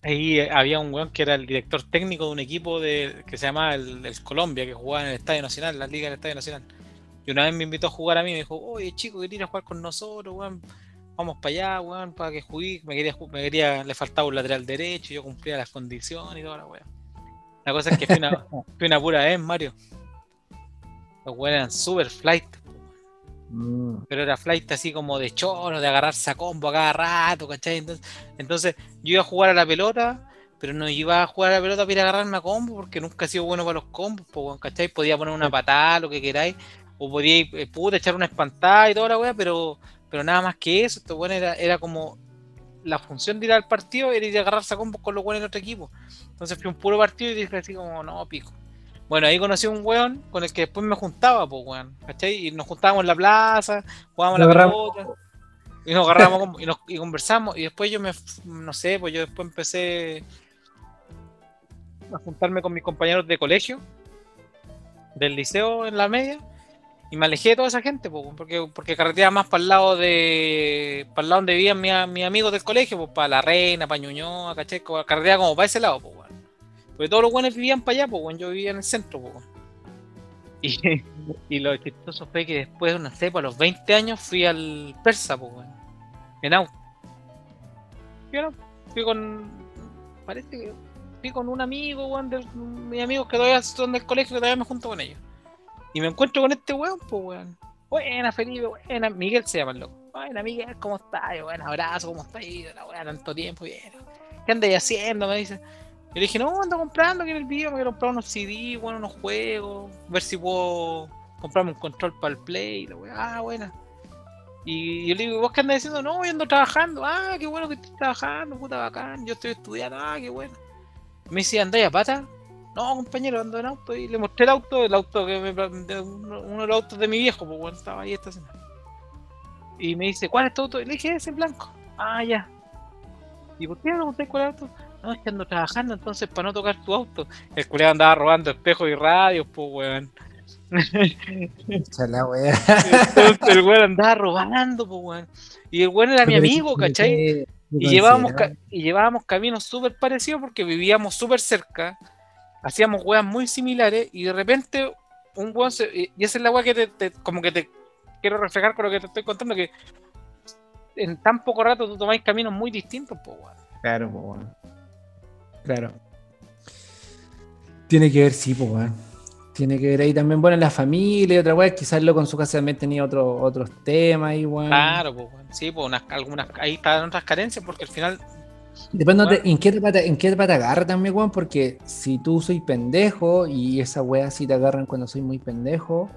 ahí había un weón que era el director técnico de un equipo de, que se llamaba el, el Colombia, que jugaba en el Estadio Nacional, la liga del Estadio Nacional. Y una vez me invitó a jugar a mí, me dijo, oye chico, que a jugar con nosotros, weón. Vamos para allá, weón, para que jugué. Me quería, me quería, le faltaba un lateral derecho, yo cumplía las condiciones y toda la weá. La cosa es que fui una, fui una pura vez, Mario. Los weones eran super flight, Mm. pero era flight así como de choro, de agarrarse a combo a cada rato, ¿cachai? Entonces, entonces yo iba a jugar a la pelota, pero no iba a jugar a la pelota para ir a agarrarme a combo, porque nunca he sido bueno para los combos, ¿cachai? Podía poner una patada, lo que queráis, o podía eh, puta, echar una espantada y toda la weá, pero, pero nada más que eso, esto bueno era, era como la función de ir al partido era ir a agarrarse a combos con los buenos del otro equipo. Entonces fui un puro partido y dije así como, no, pico. Bueno, ahí conocí a un weón con el que después me juntaba, pues weón, ¿cachai? Y nos juntábamos en la plaza, jugábamos la agarramos- pelota, y nos agarramos y, nos, y conversamos, y después yo me, no sé, pues yo después empecé a juntarme con mis compañeros de colegio, del liceo en la media, y me alejé de toda esa gente, pues, porque, porque carreteaba más para el lado de, para el lado donde vivían mis, amigos del colegio, pues para La Reina, para Ñuñoa, ¿cachai? Carreteaba como para ese lado, pues, weón. Porque todos los buenos vivían para allá, pues, weón, yo vivía en el centro, pues. Y, y lo chistoso fue que después, no sé, pues, a los 20 años fui al Persa, pues, weón. En auto. Fui, fui con. Parece que fui con un amigo, weón, de mis amigos que todavía son del colegio, que todavía me junto con ellos. Y me encuentro con este weón, pues, weón. Buena, Felipe, buena. Miguel se llama el loco. Buena, Miguel, ¿cómo estás? Buen abrazo, ¿cómo estás? La weá, tanto tiempo, bien. ¿Qué andas haciendo? Me dice. Yo le dije, no, ando comprando aquí en el video, me quiero comprar unos CD, bueno, unos juegos, ver si puedo comprarme un control para el Play, la ah, buena. Y yo le digo, ¿vos qué andas diciendo? No, yo ando trabajando, ah, qué bueno que estés trabajando, puta bacán, yo estoy estudiando, ah, qué bueno. Me dice, ¿andáis a pata? No, compañero, ando en auto. Y le mostré el auto, el auto que me, uno, de los autos de mi viejo, pues bueno, estaba ahí esta semana. Y me dice, ¿cuál es tu auto? Y le dije, ese blanco. Ah, ya. ¿Y por qué no pregunté cuál es el auto? No, es que ando trabajando, entonces para no tocar tu auto. El culiado andaba robando espejos y radios, pues weón. Echa la wea. Entonces el weón andaba robando, pues weón. Y el weón era mi amigo, ¿cachai? Y llevábamos, ca- y llevábamos caminos súper parecidos porque vivíamos súper cerca, hacíamos weas muy similares y de repente un weón se, y y esa es la wea que te, te- como que te quiero reflejar con lo que te estoy contando que en tan poco rato tú tomáis caminos muy distintos, pues weón. Claro, pues, weón. Claro. Tiene que ver, sí, pues, weón. Tiene que ver ahí también, bueno, la familia y otra weá. Quizás loco en su casa también tenía otro, otros temas ahí, weón. Claro, pues weón. Sí, pues unas, algunas, ahí están otras carencias porque al final, Depende de- Bueno. en qué te, en qué te agarra también, weón, porque si tú soy pendejo y esa weá sí te agarran cuando soy muy pendejo,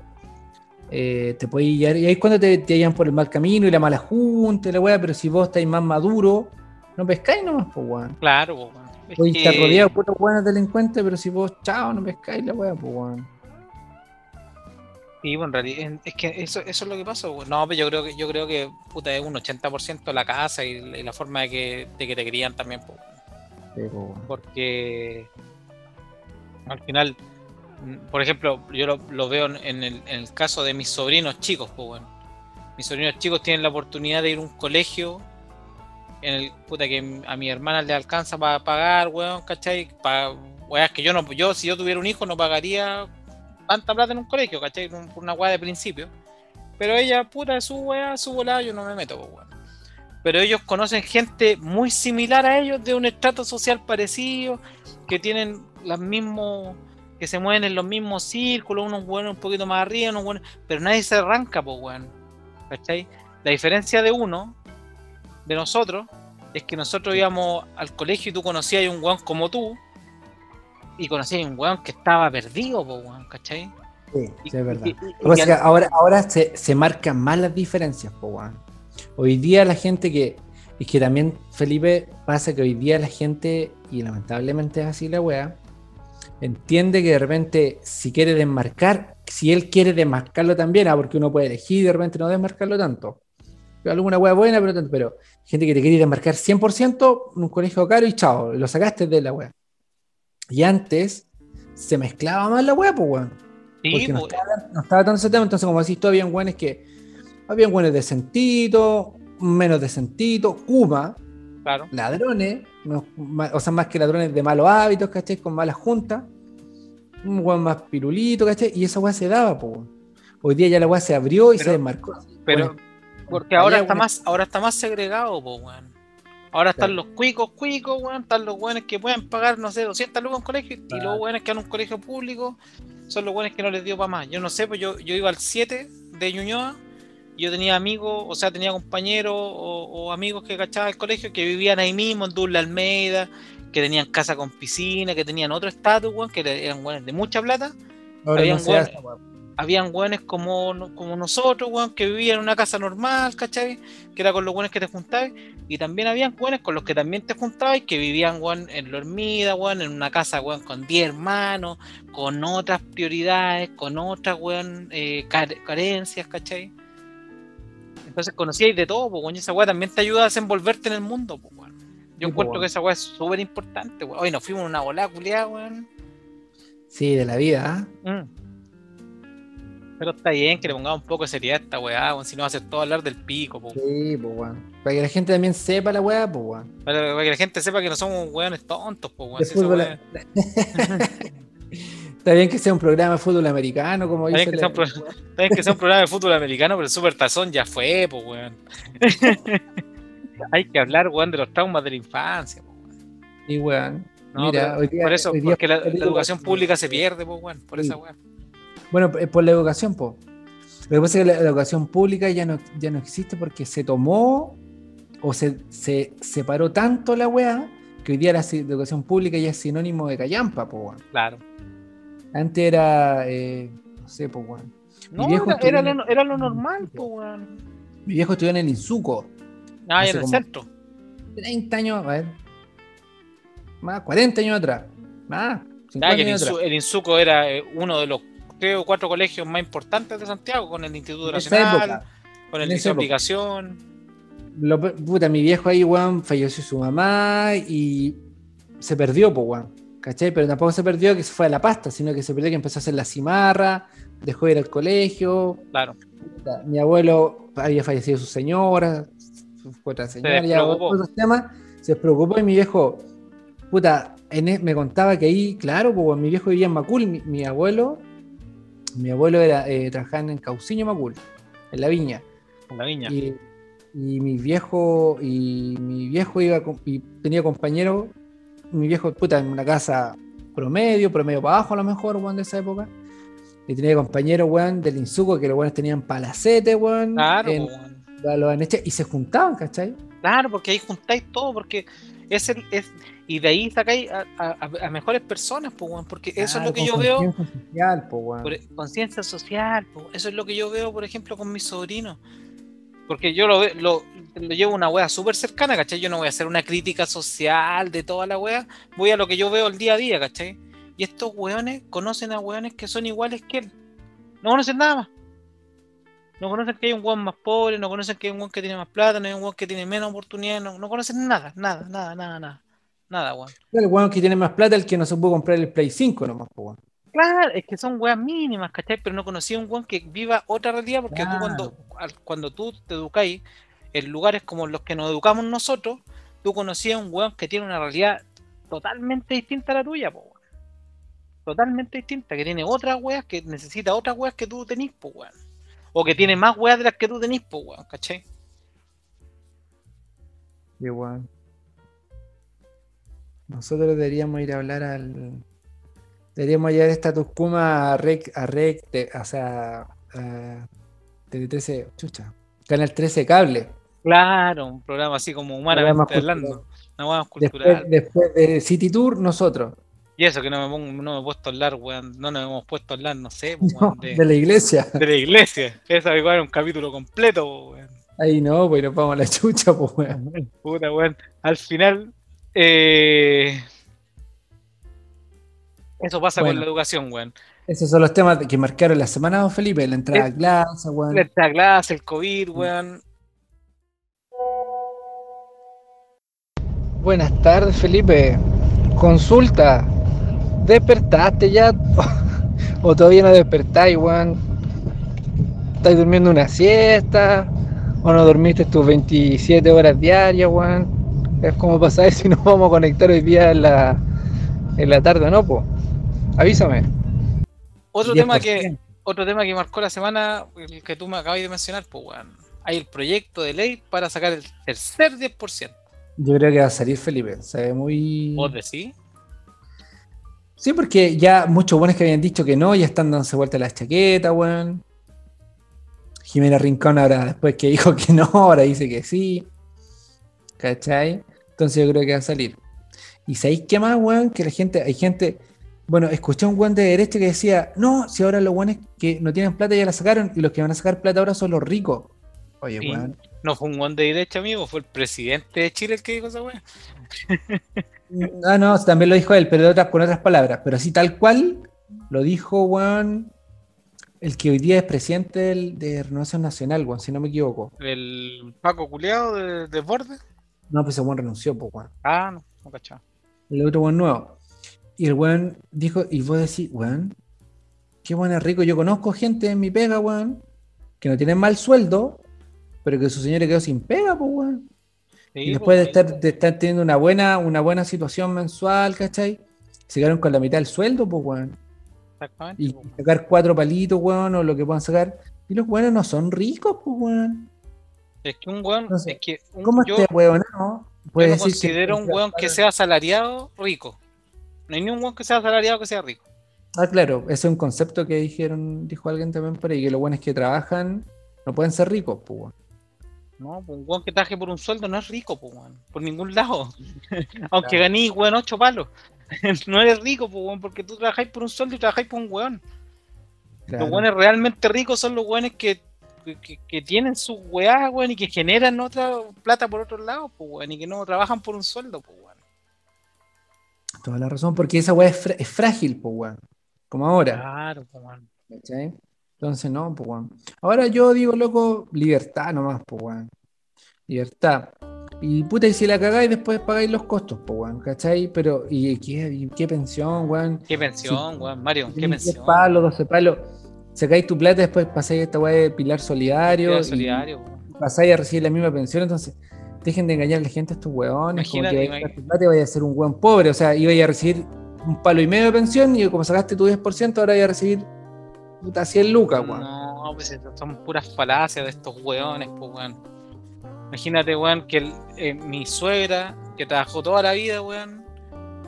eh, te puede guiar, y ahí es cuando te, te hallan por el mal camino y la mala junta y la weá, pero si vos estáis más maduro no pescáis nomás, pues, weón. Claro, po, que- estar rodeado de putos buenos delincuentes, pero si vos, chao, no pescáis la weá, pues, weón. Sí, bueno, en realidad, es que eso, eso es lo que pasa. No, pero yo creo que, yo creo que puta, es un 80% la casa y, y la forma de que, de que te crían también. po, Sí, pues, porque al final, mm, por ejemplo, yo lo, lo veo en en el, en el caso de mis sobrinos chicos, pues bueno. Mis sobrinos chicos tienen la oportunidad de ir a un colegio en el puta que a mi hermana le alcanza para pagar, weón, ¿cachai? Para weas que yo no, yo si yo tuviera un hijo no pagaría tanta plata en un colegio, ¿cachai? Por una wea de principio. Pero ella, puta, es su wea, su volada, yo no me meto, pues, weón pero ellos conocen gente muy similar a ellos de un estrato social parecido, que tienen las mismos, que se mueven en los mismos círculos, unos buenos un poquito más arriba, unos buenos, pero nadie se arranca, pues weón. ¿Cachai? La diferencia de uno, de nosotros, es que nosotros íbamos al colegio y tú conocías a un weón como tú, y conocías a un weón que estaba perdido, weón, ¿cachai? Sí, Y- sí, es verdad. y- y- ahora, ahora se, se marcan más las diferencias, po. Hoy día la gente que. Es que también, Felipe, pasa que hoy día la gente, y lamentablemente es así la wea, entiende que de repente, si quiere desmarcar, si él quiere desmarcarlo también, ah, porque uno puede elegir y de repente no desmarcarlo tanto. Alguna wea buena, pero tanto, pero gente que te quiere desmarcar 100% en un colegio caro y chao, lo sacaste de la wea. Y antes se mezclaba más la wea, pues weón Sí, porque no pues, estaba, no estaba tanto ese tema, entonces como decís tú, habían buenos que habían buenos decentitos, menos decentitos, Kuma, claro. ladrones, o sea, más que ladrones de malos hábitos, ¿cachai? Con malas juntas, un buen más pirulito, ¿cachai? Y esa weá se daba, po. weón. Hoy día ya la weá se abrió y Pero- se desmarcó. Pero, Bueno, porque ahora está más, ahora está más segregado, po, weón. Ahora están Claro. los cuicos, cuicos, weón, están los weones que pueden pagar, no sé, 200 lucas en colegio, y los weones que van a un colegio público son los weones que no les dio para más. Yo no sé, pues yo, yo iba al 7 de Ñuñoa, y yo tenía amigos, o sea, tenía compañeros o, o amigos que cachaban el colegio que vivían ahí mismo, en Dulce Almeida, que tenían casa con piscina, que tenían otro estatus, weón, que eran weones de mucha plata, ahora habían no se. Habían güenes como, como nosotros, weón, que vivían en una casa normal, ¿cachai? Que era con los güenes que te juntabas. Y también habían güenes con los que también te juntabas, que vivían, weón, en la hormida, weón, en una casa, weón, con 10 hermanos, con otras prioridades, con otras, weón, eh, care- carencias, ¿cachai? Entonces conocíais de todo, pues, esa weá también te ayuda a desenvolverte en el mundo, pues, weón. Yo Sí, po, encuentro que esa weá es súper importante, weón. Hoy nos fuimos en una volada culiada, weón. Sí, de la vida, ¿ah? Mm. Pero está bien que le pongamos un poco de seriedad a esta weá, weón, si no va a ser todo hablar del pico, po. Sí, pues weón. Para que la gente también sepa la weá, pues weón. Para, para que la gente sepa que no somos weones tontos, po, weón. Si Está bien que sea un programa de fútbol americano, como Está dice bien, la- pro- está bien que sea un programa de fútbol americano, pero el Super Tazón ya fue, po, weón. Hay que hablar, weón, de los traumas de la infancia, po, weón. Sí, weón. No, Mira, pero hoy día- por eso, hoy día- porque la, educación pública se pierde, po, weón, por Sí. esa weá. Bueno, es por la educación, po. Lo que pasa es que la, la educación pública ya no, ya no existe porque se tomó o se, se separó tanto la weá que hoy día la educación pública ya es sinónimo de callampa, po, weón. Claro. Antes era, eh, no sé, po, weón. No, viejo era, era lo, era lo normal, po, weón. Mi viejo estudió en el Insuco, Ah, en el centro. 30 años, a ver, más, 40 años atrás, más, 50 Ah, que el, atrás. El Insuco era eh, uno de los tres o cuatro colegios más importantes de Santiago, con el Instituto Nacional, con el Liceo de. Aplicación. Lo puta, mi viejo ahí, weón, falleció su mamá y se perdió, pues, weón. ¿Cachai? Pero tampoco se perdió que se fue a la pasta, sino que se perdió que empezó a hacer la cimarra, dejó de ir al colegio. Claro. Puta, Mi abuelo había fallecido su señora, su otra señora, despreocupó. otros temas. Se preocupó y mi viejo, puta, en e- me contaba que ahí, claro, pues, mi viejo vivía en Macul, mi, mi abuelo, mi abuelo era, eh, trabajaba en Cauciño Macul, en la viña. En la viña. Y, y mi viejo, y mi viejo iba y tenía compañeros, mi viejo, puta, en una casa promedio, promedio para abajo a lo mejor, weón, de esa época. Y tenía compañeros, weón, del Insuco, que los weones tenían palacete, weón, Claro, en- weón. los y se juntaban, ¿cachai? claro, porque ahí juntáis todo, porque es el, es, y de ahí sacáis a, a- a mejores personas, po, weón, porque eso es lo que yo veo, conciencia social, po, weón. por- conciencia social, po, eso es lo que yo veo, por ejemplo, con mis sobrinos. Porque yo lo lo, lo llevo a una wea súper cercana, ¿cachai? Yo no voy a hacer una crítica social de toda la wea, voy a lo que yo veo el día a día, ¿cachai? Y estos weones conocen a weones que son iguales que él. No conocen nada más. No conocen que hay un weón más pobre, no conocen que hay un weón que tiene más plata, no hay un weón que tiene menos oportunidades, no, no conocen nada, nada, nada, nada, nada. Nada, weón. El weón que tiene más plata, el que no se puede comprar el Play 5 nomás, po, weón. Claro, es que son weas mínimas, ¿cachai? Pero no conocí a un weón que viva otra realidad, porque tú cuando, cuando tú te educáis en lugares como los que nos educamos nosotros, tú conocías a un weón que tiene una realidad totalmente distinta a la tuya, po, weón. Totalmente distinta, que tiene otras weas, que necesita otras weas que tú tenís, po, weón. O que tiene más weas de las que tú tenís, po, weón, ¿cachai? Weón. Nosotros deberíamos ir a hablar al. Deberíamos llevar esta Tucuma a Rec, a Rec, de- o sea, a Tele 13, chucha, Canal 13 Cable. Claro, un programa así como humanamente hablando. Una más Después, cultural. después de City Tour, nosotros. Y eso que no me, pongo, no me he puesto a hablar, weón. No nos hemos puesto a hablar, no sé, No, weón, de, de la iglesia. de la iglesia. Esa igual era un capítulo completo, po, weón. Ahí no, pues nos vamos a la chucha, pues weón. Puta, weón. Al final, eh, eso pasa Bueno. con la educación, weón. Esos son los temas que marcaron la semana, don Felipe, la entrada a clase, weón. Esta clase, el COVID, weón. Buenas tardes, Felipe. Consulta. ¿Despertaste ya? ¿O todavía no despertáis, weón? ¿Estáis durmiendo una siesta? ¿O no dormiste tus 27 horas diarias, weón? Es como pasáis si nos vamos a conectar hoy día en la, en la tarde, ¿no? Po? Avísame. Otro tema, que, 10%. otro tema que marcó la semana, el que tú me acabas de mencionar, pues, weón. Hay el proyecto de ley para sacar el tercer 10%. Yo creo que va a salir Felipe. Se ve muy. ¿Vos decís? Sí, porque ya muchos buenos que habían dicho que no, ya están dándose vuelta las chaquetas, weón. Jimena Rincón ahora, después que dijo que no, ahora dice que sí. ¿Cachai? Entonces yo creo que va a salir. ¿Y sabéis qué más, weón? Que la gente, hay gente, bueno, escuché a un weón de derecha que decía, no, si ahora los weones que no tienen plata ya la sacaron y los que van a sacar plata ahora son los ricos. Oye, Sí. weón. No fue un guan de derecha, amigo, fue el presidente de Chile el que dijo esa weón. Ah, no, también lo dijo él, pero de otras, con otras palabras. Pero así tal cual lo dijo, weón, el que hoy día es presidente del- de Renovación Nacional, weón, si no me equivoco. El Paco Culeado de, de Borde. No, pues ese weón renunció, pues, weón. Ah, no, no cachaba. El otro weón nuevo. Y el weón dijo, y vos decís, weón, qué es rico. Yo conozco gente en mi pega, weón, que no tienen mal sueldo, pero que su señora quedó sin pega, pues, weón. Sí, Y después de estar, de estar teniendo una buena, una buena situación mensual, ¿cachai? Se quedaron con la mitad del sueldo, pues, weón. Exactamente. Y sacar cuatro palitos, weón, o lo que puedan sacar. Y los weones no son ricos, pues, weón. Es que un weón, es que un- ¿Cómo yo, este weón no? yo no decir que- considero un weón que sea asalariado rico. No hay ni un weón que sea asalariado que sea rico. Ah, claro, ese es un concepto que dijeron, dijo alguien también por ahí, que los buenos que trabajan no pueden ser ricos, pues, weón. No, pues un weón que trabaje por un sueldo no es rico, pues weón. Por ningún lado. Aunque Claro. ganís, weón, ocho palos. no eres rico, pues weón, porque tú trabajáis por un sueldo y trabajáis por un weón. Claro. Los weones realmente ricos son los weones que, que, que tienen sus weás, weón, y que generan otra plata por otro lado, pues weón, y que no trabajan por un sueldo, pues weón. Toda la razón, porque esa weá es, frágil, pues, weón. Como ahora. Claro, pues weón. ¿cachai? Entonces, no, pues, weón. Ahora yo digo, loco, libertad nomás, pues, weón. Libertad. Y puta, y si la cagáis, después pagáis los costos, pues, weón, ¿cachai? Pero, ¿y qué, y qué pensión, weón? Qué pensión, weón, Mario, qué Tenéis 10 pensión. palos, 12 palos. Sacáis tu plata, después pasáis esta weá de pilar solidario. Y solidario, weón. pasáis a recibir la misma pensión, entonces dejen de engañar a la gente a estos weones, como que vais a tu plata y vaya a ser un weón pobre, o sea, ibais a recibir un palo y medio de pensión y como sacaste tu 10%, ahora vais a recibir puta 100 lucas, weón. No, pues son puras falacias de estos weones, pues weón. Imagínate, weón, que eh, mi suegra, que trabajó toda la vida, weón,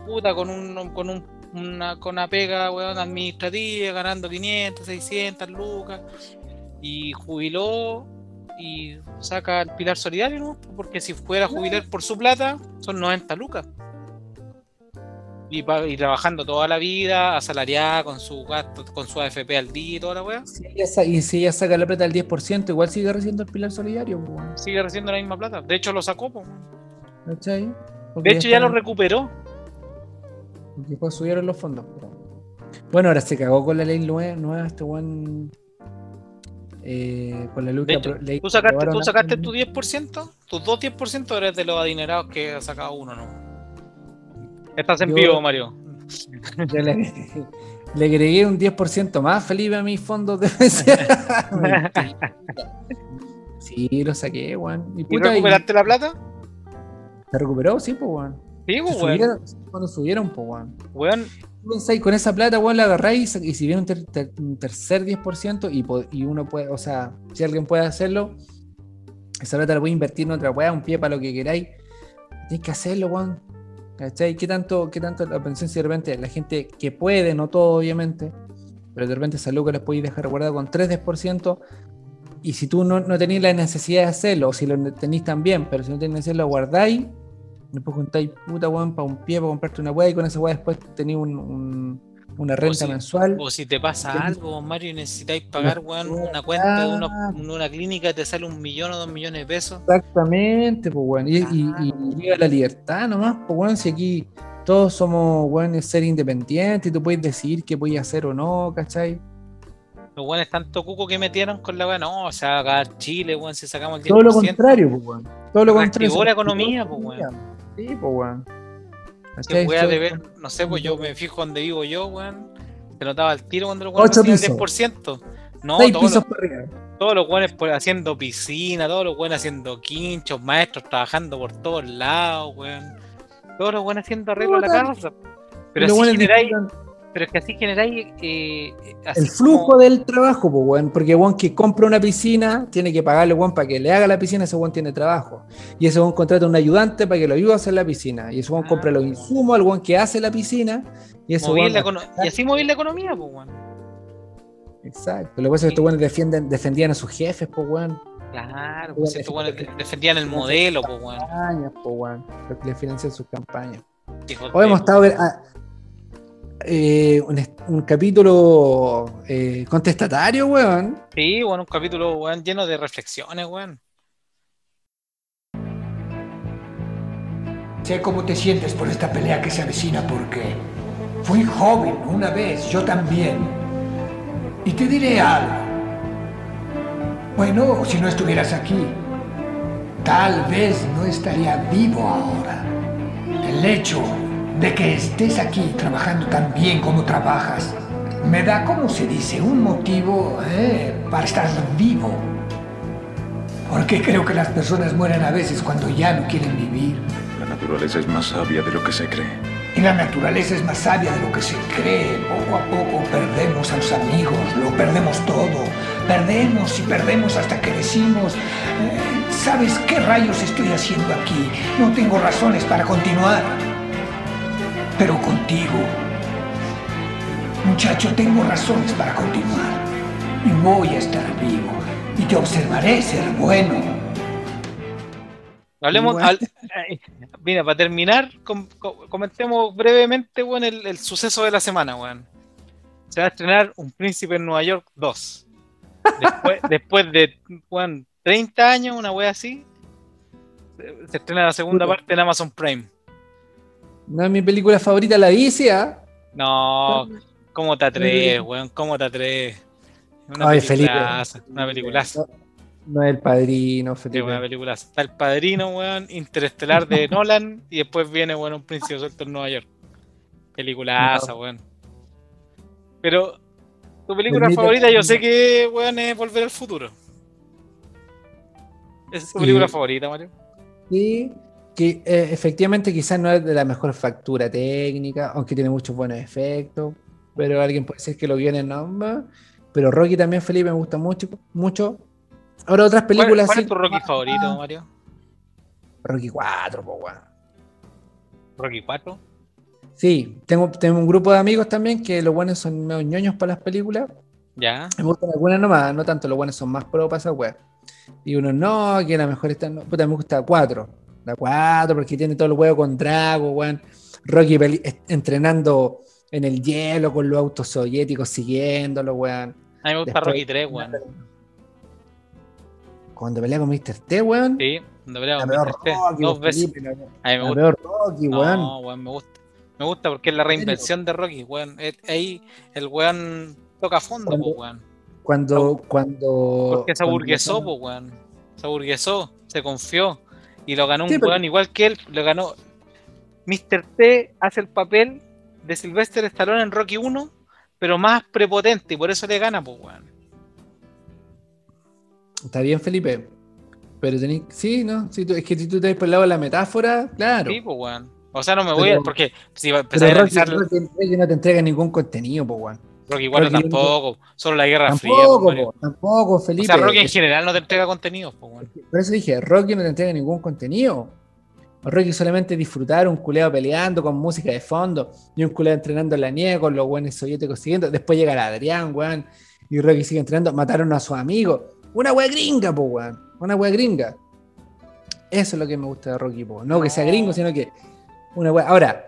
puta, con un, con un, una, con una pega, weón, administrativa, ganando 500, 600 lucas, y jubiló y saca el pilar solidario, ¿no? Porque si fuera a jubilar por su plata, son 90 lucas. Y, trabajando toda la vida, asalariada, con su gasto, con su AFP al día y toda la weá, y si ella saca la plata del 10%, igual sigue recibiendo el pilar solidario, weón. sigue recibiendo la misma plata. De hecho, lo sacó. Porque De hecho, ya lo recuperó. porque después subieron los fondos. Bueno, ahora se cagó con la ley nue- nueva, este weón. eh, con la que hecho, ley ¿Tú sacaste, tú sacaste tu 10%? ¿Tus dos 10% eres de los adinerados que ha sacado uno, no? Estás en Yo- vivo, Mario. Yo le, le agregué un 10% más, Felipe, a mis fondos de. Sí, lo saqué, weón. Y, ¿Y puta, y- recuperaste la plata? ¿Se recuperó? Sí, pues, weón. Sí, pues, weón. cuando subieron, pues, weón. Weón, pensáis, con esa plata, weón, la agarráis y, si viene un, ter- ter- un tercer 10% y, y uno puede, o sea, si alguien puede hacerlo, esa plata la puede invertir en otra weá, un pie para lo que queráis. Tienes que hacerlo, weón. ¿Cachai? ¿Qué tanto, qué tanto la pensión si de repente la gente que puede, no todo, obviamente, pero de repente esa lucas les podéis dejar guardada con 3 10%. Y si tú no, no tenéis la necesidad de hacerlo, o si lo tenéis también, pero si no tenéis necesidad, lo guardáis, después juntáis puta weón para un pie, para comprarte una weá, y con esa weá después tenéis un- un- una renta si- mensual. o si te pasa algo, Mario, y necesitáis pagar, weón, weón, una cuenta de una, ah. una clínica te sale un millón o dos millones de pesos. Exactamente, pues weón. Y, Claro. llega la libertad nomás, pues weón, si aquí todos somos weón, ser independientes y tú puedes decidir qué puedes hacer o no, ¿cachai? Los weones tanto cuco que metieron con la weá, no, o sea, acá Chile, weón, si sacamos el 10%. Todo lo contrario, pues weón. Todo lo contrario. la economía, pues, weón. Sí, pues weón. Si ¿Cachai? weá de Todo- ver, no sé, pues yo me fijo donde vivo yo, weón. Se notaba el tiro cuando los weones Ocho hacían el pisos. 10%. No, todos los, todos los weones por- haciendo piscina, todos los weones haciendo quinchos, maestros trabajando por todos lados, weón. Todos los weones haciendo arreglo a la casa. Pero weones generáis, pero es que así generáis eh, así el flujo como- del trabajo, pues weón. Porque weón que compra una piscina tiene que pagarle weón para que le haga la piscina, ese weón tiene trabajo. Y ese weón contrata a un ayudante para que lo ayude a hacer la piscina. Y ese weón Ah. compra los insumos al weón que hace la piscina. Y weón la econo- y así mover la economía, pues weón. Exacto. Lo que pasa es que estos weones defienden, defendían a sus jefes, pues weón. Claro, pues estos weones defendían el modelo, pues weón. Campañas, pues weón. Le financian sus campañas. Hoy hemos estado ver- ah, eh, un, capítulo eh, contestatario, weón. Sí, bueno, un capítulo weón, lleno de reflexiones, weón. Sé cómo te sientes por esta pelea que se avecina porque fui joven una vez, yo también. Y te diré algo. Bueno, si no estuvieras aquí, tal vez no estaría vivo ahora. El hecho de que estés aquí trabajando tan bien como trabajas me da, como se dice, un motivo eh, para estar vivo. Porque creo que las personas mueren a veces cuando ya no quieren vivir. La naturaleza es más sabia de lo que se cree. Y la naturaleza es más sabia de lo que se cree. Poco a poco perdemos a los amigos, lo perdemos todo. Perdemos y perdemos hasta que decimos, eh, ¿sabes qué rayos estoy haciendo aquí? No tengo razones para continuar. Pero contigo, muchacho, tengo razones para continuar. Y voy a estar vivo. Y te observaré ser bueno. Hablemos, al- eh, mira, para terminar, com- co- comentemos brevemente, weón, el, el suceso de la semana, weón. Se va a estrenar Un Príncipe en Nueva York 2. Después, después de, weón, 30 años, una wea así, se, estrena la segunda parte en Amazon Prime. No es mi película favorita, la vicia. No, ¿cómo te atreves, weón? ¿Cómo te atreves? Una Ay, Felipe. peliculaza, una peliculaza. No, no es el padrino, Felipe. una película. Está el padrino, weón, interestelar de Nolan, y después viene, weón, un príncipe suelto en Nueva York. Peliculaza, weón. Pero, tu película favorita, yo sé que, weón, es Volver al Futuro. Esa es tu Sí. película favorita, Mario. Sí, que eh, efectivamente quizás no es de la mejor factura técnica, aunque tiene muchos buenos efectos, pero alguien puede decir que lo viene no más. Pero Rocky también, Felipe, me gusta mucho. mucho. Ahora otras ¿Cuál, películas... cuál es tu Rocky favorito, Mario? Rocky 4, po, weón. Rocky 4. Sí, tengo, tengo un grupo de amigos también que los buenos son medio ñoños para las películas. Ya. Me gustan algunas nomás, no tanto, los buenos son más pro para esa web. Y uno no, que la mejor está. No, puta, me gusta la 4. La 4 porque tiene todo el huevo con Drago, weón. Rocky entrenando en el hielo con los autos soviéticos siguiéndolo, weón. A mí me gusta Después- Rocky 3, weón. Cuando pelea con Mr. T, weón. Sí, cuando pelea con Mr. T, Rocky, dos veces. Felipe, la, A mí me gusta. peor Rocky, weón. No, weón, me gusta. Me gusta porque es la reinvención de Rocky, weón. Ahí el weón toca fondo, Cuando- po, weón. Cuando, cuando. Porque se aburguesó, po, weón. Se aburguesó, se confió. Y lo ganó un Sí, pero- weón igual que él. Lo ganó. Mr. T hace el papel de Sylvester Stallone en Rocky 1, pero más prepotente y por eso le gana, pues, weón. Está bien, Felipe. Pero tenés. Sí, ¿no? Si tú- es que si tú te ves por el lado de la metáfora, claro. Sí, pues, weón. O sea, no me voy Pero- a. Porque si va a empezar Pero a Rocky, analizar Rocky- Rocky no te entrega ningún contenido, po, weón. Rocky 4 Rocky tampoco. Solo la Guerra Fría. Tampoco, pues, Mario. po, tampoco, o Felipe. sea, Rocky en general no te entrega contenidos, pues, weón. Por eso dije, Rocky no te entrega ningún contenido. Rocky solamente disfrutar un culeo peleando con música de fondo y un culeo entrenando en la nieve con los buenos soviéticos siguiendo. Después llega el Adrián, weón, y Rocky sigue entrenando. Mataron a su amigo. Una wea gringa, po, weón. Una wea gringa. Eso es lo que me gusta de Rocky, po. No que sea gringo, sino que una wea. Ahora,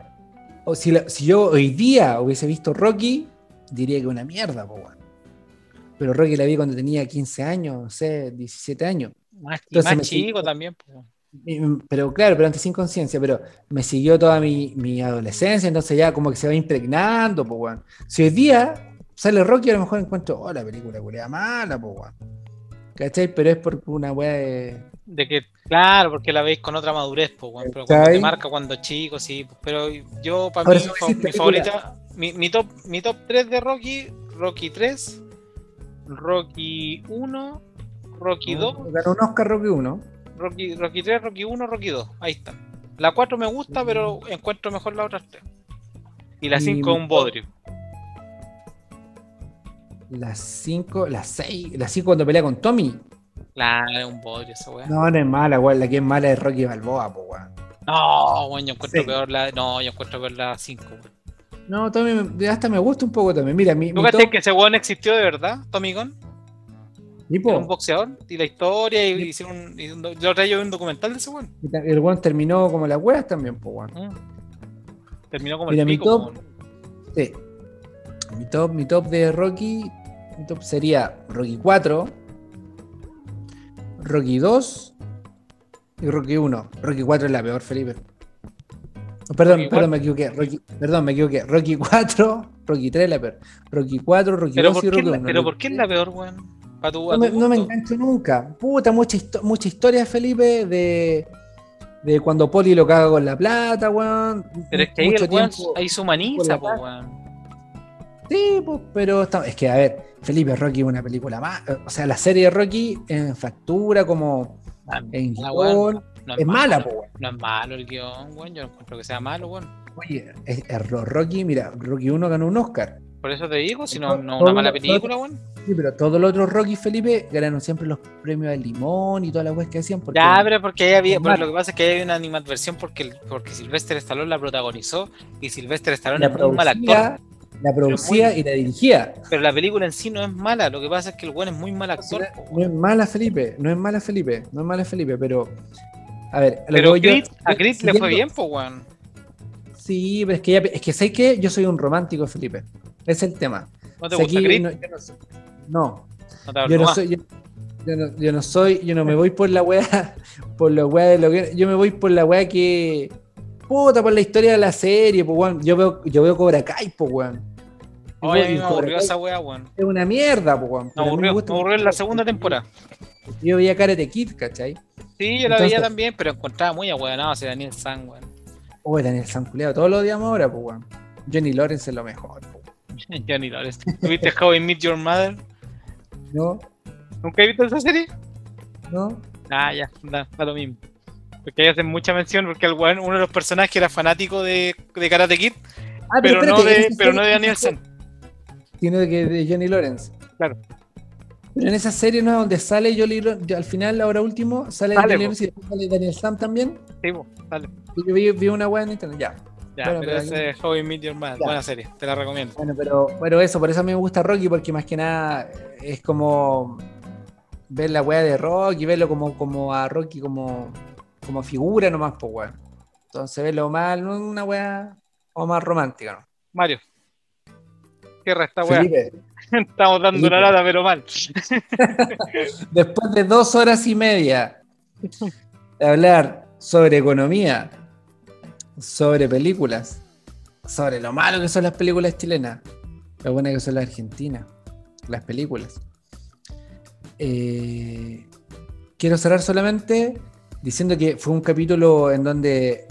o si, la- si yo hoy día hubiese visto Rocky, diría que una mierda, po. Pero Rocky la vi cuando tenía 15 años, no sé, 17 años. Más, Entonces más chico también, mm, Pero claro, pero antes sin conciencia, pero me siguió toda mi, mi adolescencia, entonces ya como que se va impregnando, pues, weón. Si hoy día sale Rocky, a lo mejor encuentro, oh, la película culea mala, pues, weón. ¿Cachai? Pero es por una weá de. De que, claro, porque la veis con otra madurez, pues, weón. Pero cuando te marca cuando chico, sí. pues, pero yo, para Ahora, mí, mi película- favorita, mi, mi top, mi top 3 de Rocky, Rocky 3, Rocky 1, Rocky 2, Ganó un Oscar Rocky 1. Rocky, Rocky 3, Rocky 1, Rocky 2. Ahí están. La 4 me gusta, pero encuentro mejor las otras 3. Y la Y 5 es un bodrio. Las 5, las 6, las 5 cuando pelea con Tommy. La es un bodrio esa weá. No, No, no es mala, weón. La que es mala es Rocky Balboa, pues, weón. weón, yo encuentro Sí. peor la. No, yo encuentro peor la 5, weón. No, Tommy hasta me gusta un poco también. Mira, mi, ¿Tú mi top- que ese weón existió de verdad, Tommy Gunn? Era un boxeador y la historia y hicieron y un- yo vi un documental de ese weón. el weón terminó como las weas también, pues, weón. Mm. Terminó como Mira, el mi pico. top- weón. Sí. Mi top, mi top de Rocky. Mi top sería Rocky 4, Rocky 2 y Rocky 1. Rocky 4 es la peor, Felipe. Perdón, Rocky perdón, me equivoqué. Rocky, perdón, me equivoqué. Rocky 4, Rocky 3 es la peor. Rocky 4, Rocky Pero 2 ¿por, y Rocky la- 1. pero ¿por qué es la peor, weón? A no, me, no me engancho nunca. Puta, mucha, histo- mucha historia, Felipe, de, de cuando Poli lo caga con la plata, weón. Pero es que ahí Mucho el weón ahí se humaniza, po, weón. Sí, pues, pero está- es que, a ver, Felipe Rocky es una película más. O sea, la serie de Rocky en factura, como en Ah, guion, weón, no es mala, malo, pues. No es malo el guion, weón. Yo no encuentro que sea malo, weón. Oye, es, es Ro- Rocky, mira, Rocky 1 ganó un Oscar. Por eso te digo, si no, no una mala película, weón. Sí, pero todos los otros Rocky, Felipe, ganaron siempre los premios de limón y todas las weas que hacían. Porque Ya, pero porque ahí había, Malo. lo que pasa es que hay una animadversión porque, porque Sylvester Stallone la protagonizó y Sylvester Stallone la es muy mal actor. la producía muy- y la dirigía. Pero la película en sí no es mala, lo que pasa es que el weón es muy mal actor. No es mala, Felipe, no es mala, Felipe, no es mala, Felipe, pero. A ver, a yo- Creed le fue bien, pues, weón. Sí, pero es que, ya, es que sé que yo soy un romántico, Felipe. Es el tema. ¿No te O sea, gusta no, yo no soy- no, No yo no soy. Yo, yo no, yo no soy, yo no me voy por la weá, por la weá de lo que. Yo me voy por la weá que. Puta, por la historia de la serie, pues weón. Yo veo, yo veo Cobra Kai, pues weón. Oye, me aburrió esa weá, weón. Es una mierda, pues weón. Me aburrió, me gusta- aburrió en la segunda temporada. Yo veía Karate Kid, ¿cachai? Sí, yo la Entonces- veía también, pero encontraba muy ahueonado ese Daniel San, weón. Oye, Daniel San todos lo odiamos ahora, pues weón. Johnny Lawrence es lo mejor, pues, Johnny Lawrence. ¿Tuviste How I Meet Your Mother? ¿no? ¿Nunca has visto esa serie? ¿No? Ah, ya, da, da lo mismo. Porque ahí hacen mucha mención porque el weón, uno de los personajes era fanático de, de Karate Kid, Ah, pero, no espérate, de, pero no de Daniel San. Sino de, que de Johnny Lawrence. Claro. Pero en esa serie no es donde sale Johnny Lawrence, al final, ahora último, sale Sale. Lawrence y después sale Daniel Sam también. Sí, dale. Y yo vi, vi una weá en internet, ya. Ya, Bueno, pero pero ese es How I Meet Your Mother. Ya. Buena serie, te la recomiendo. Bueno, pero, pero eso, por eso a mí me gusta Rocky, porque más que nada es como ver la weá de Rocky, verlo como, como a Rocky como, como figura nomás, pues weón. Entonces verlo mal, no es una weá. o más romántica, ¿no? Mario. Cierra esta weá. Felipe, Estamos dando la lata, pero mal. después de dos horas y media de hablar sobre economía, sobre películas, sobre lo malo que son las películas chilenas, lo buenas que son las argentinas, las películas. Eh, quiero cerrar solamente diciendo que fue un capítulo en donde,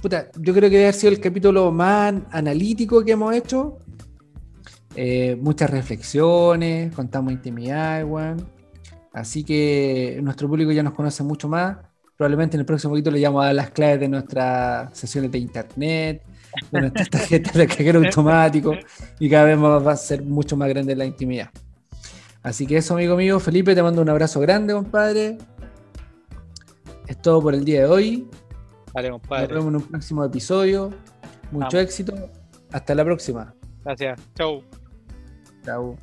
puta, yo creo que debe haber sido el capítulo más analítico que hemos hecho. Eh, muchas reflexiones, contamos intimidad, weón. Así que nuestro público ya nos conoce mucho más. Probablemente en el próximo capítulo le vamos a dar las claves de nuestras sesiones de internet, de nuestras tarjetas de cajero automático y cada vez más va a ser mucho más grande la intimidad. Así que eso, amigo mío. Felipe, te mando un abrazo grande, compadre. Es todo por el día de hoy. Vale, Nos compadre. vemos en un próximo episodio. Mucho Vamos. éxito. Hasta la próxima. Gracias. Chau. Chao.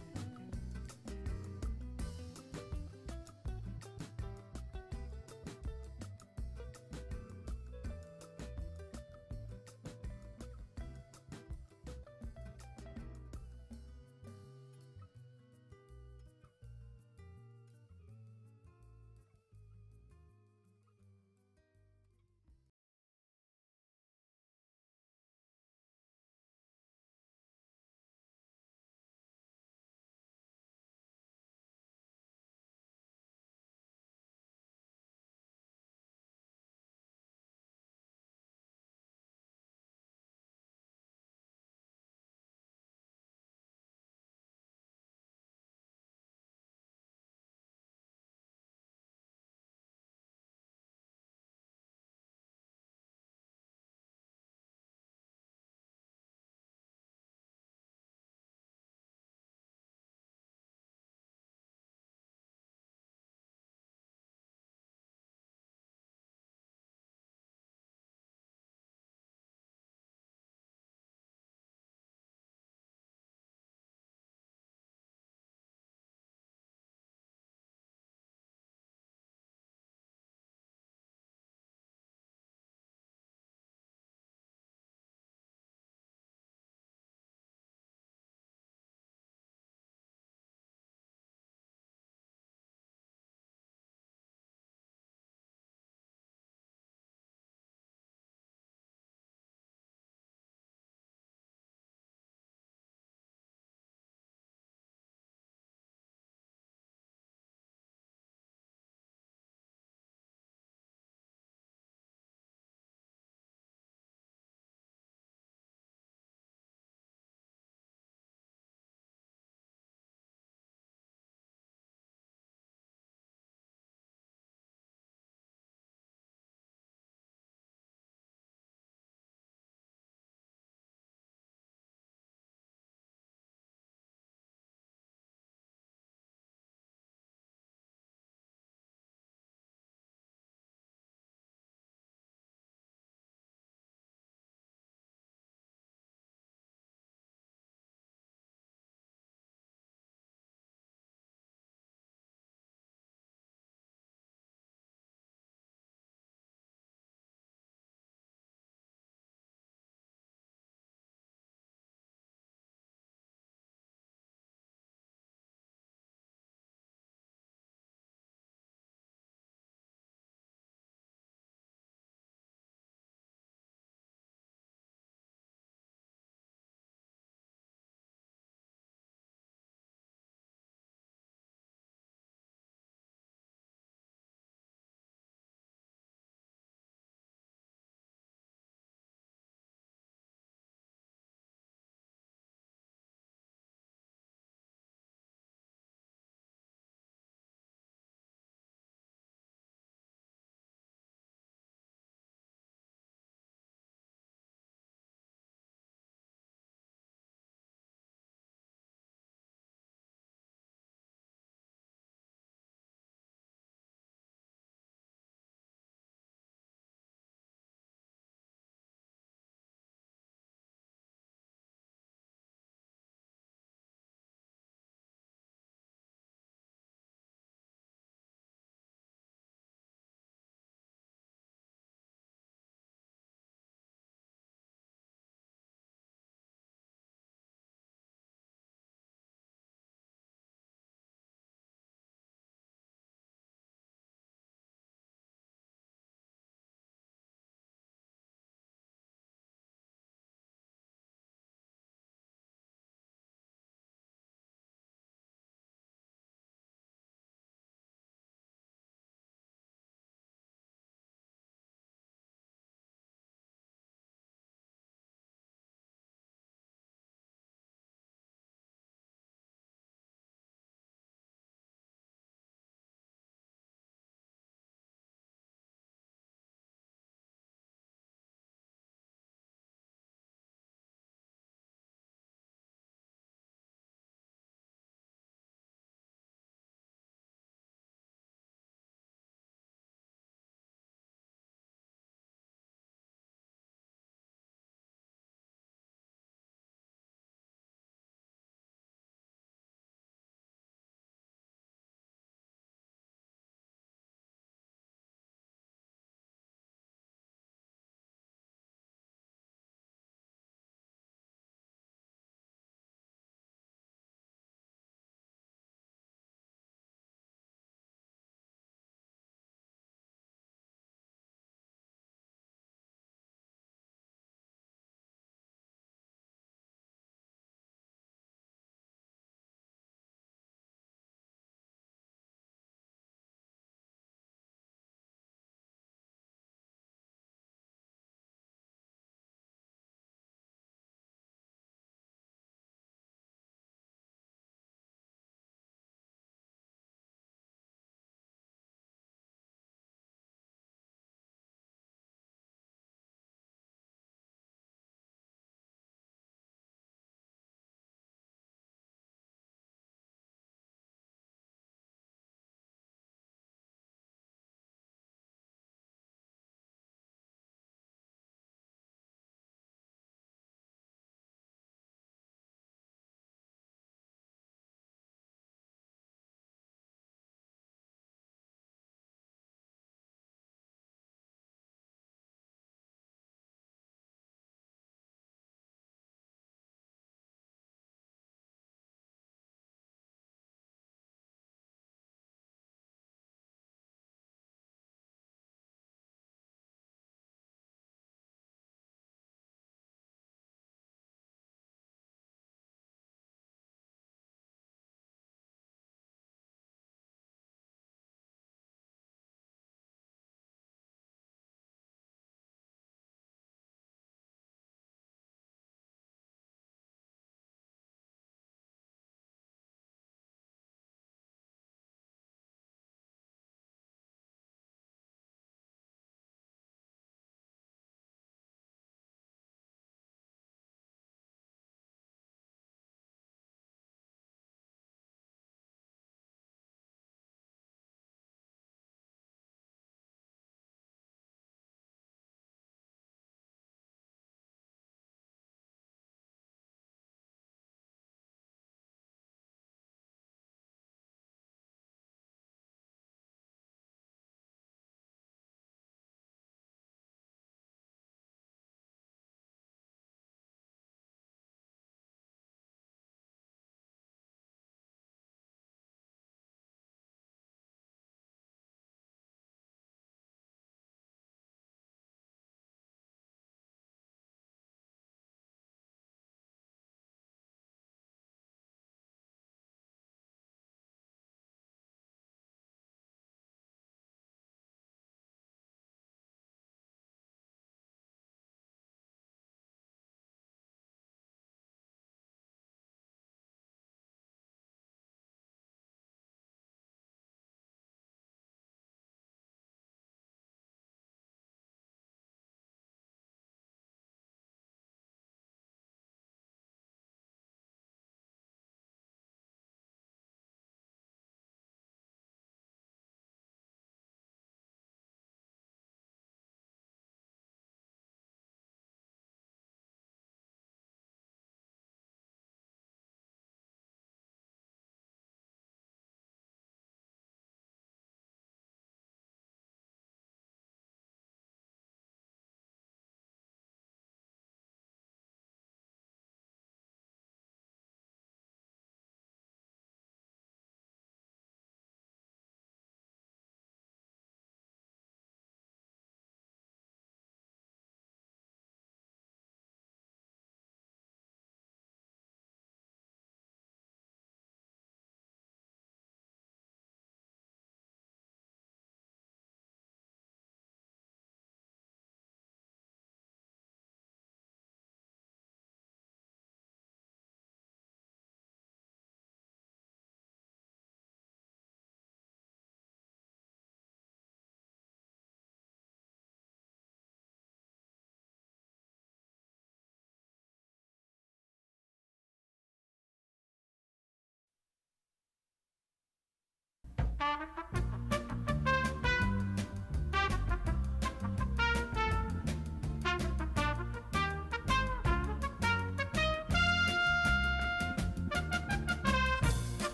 Thank you.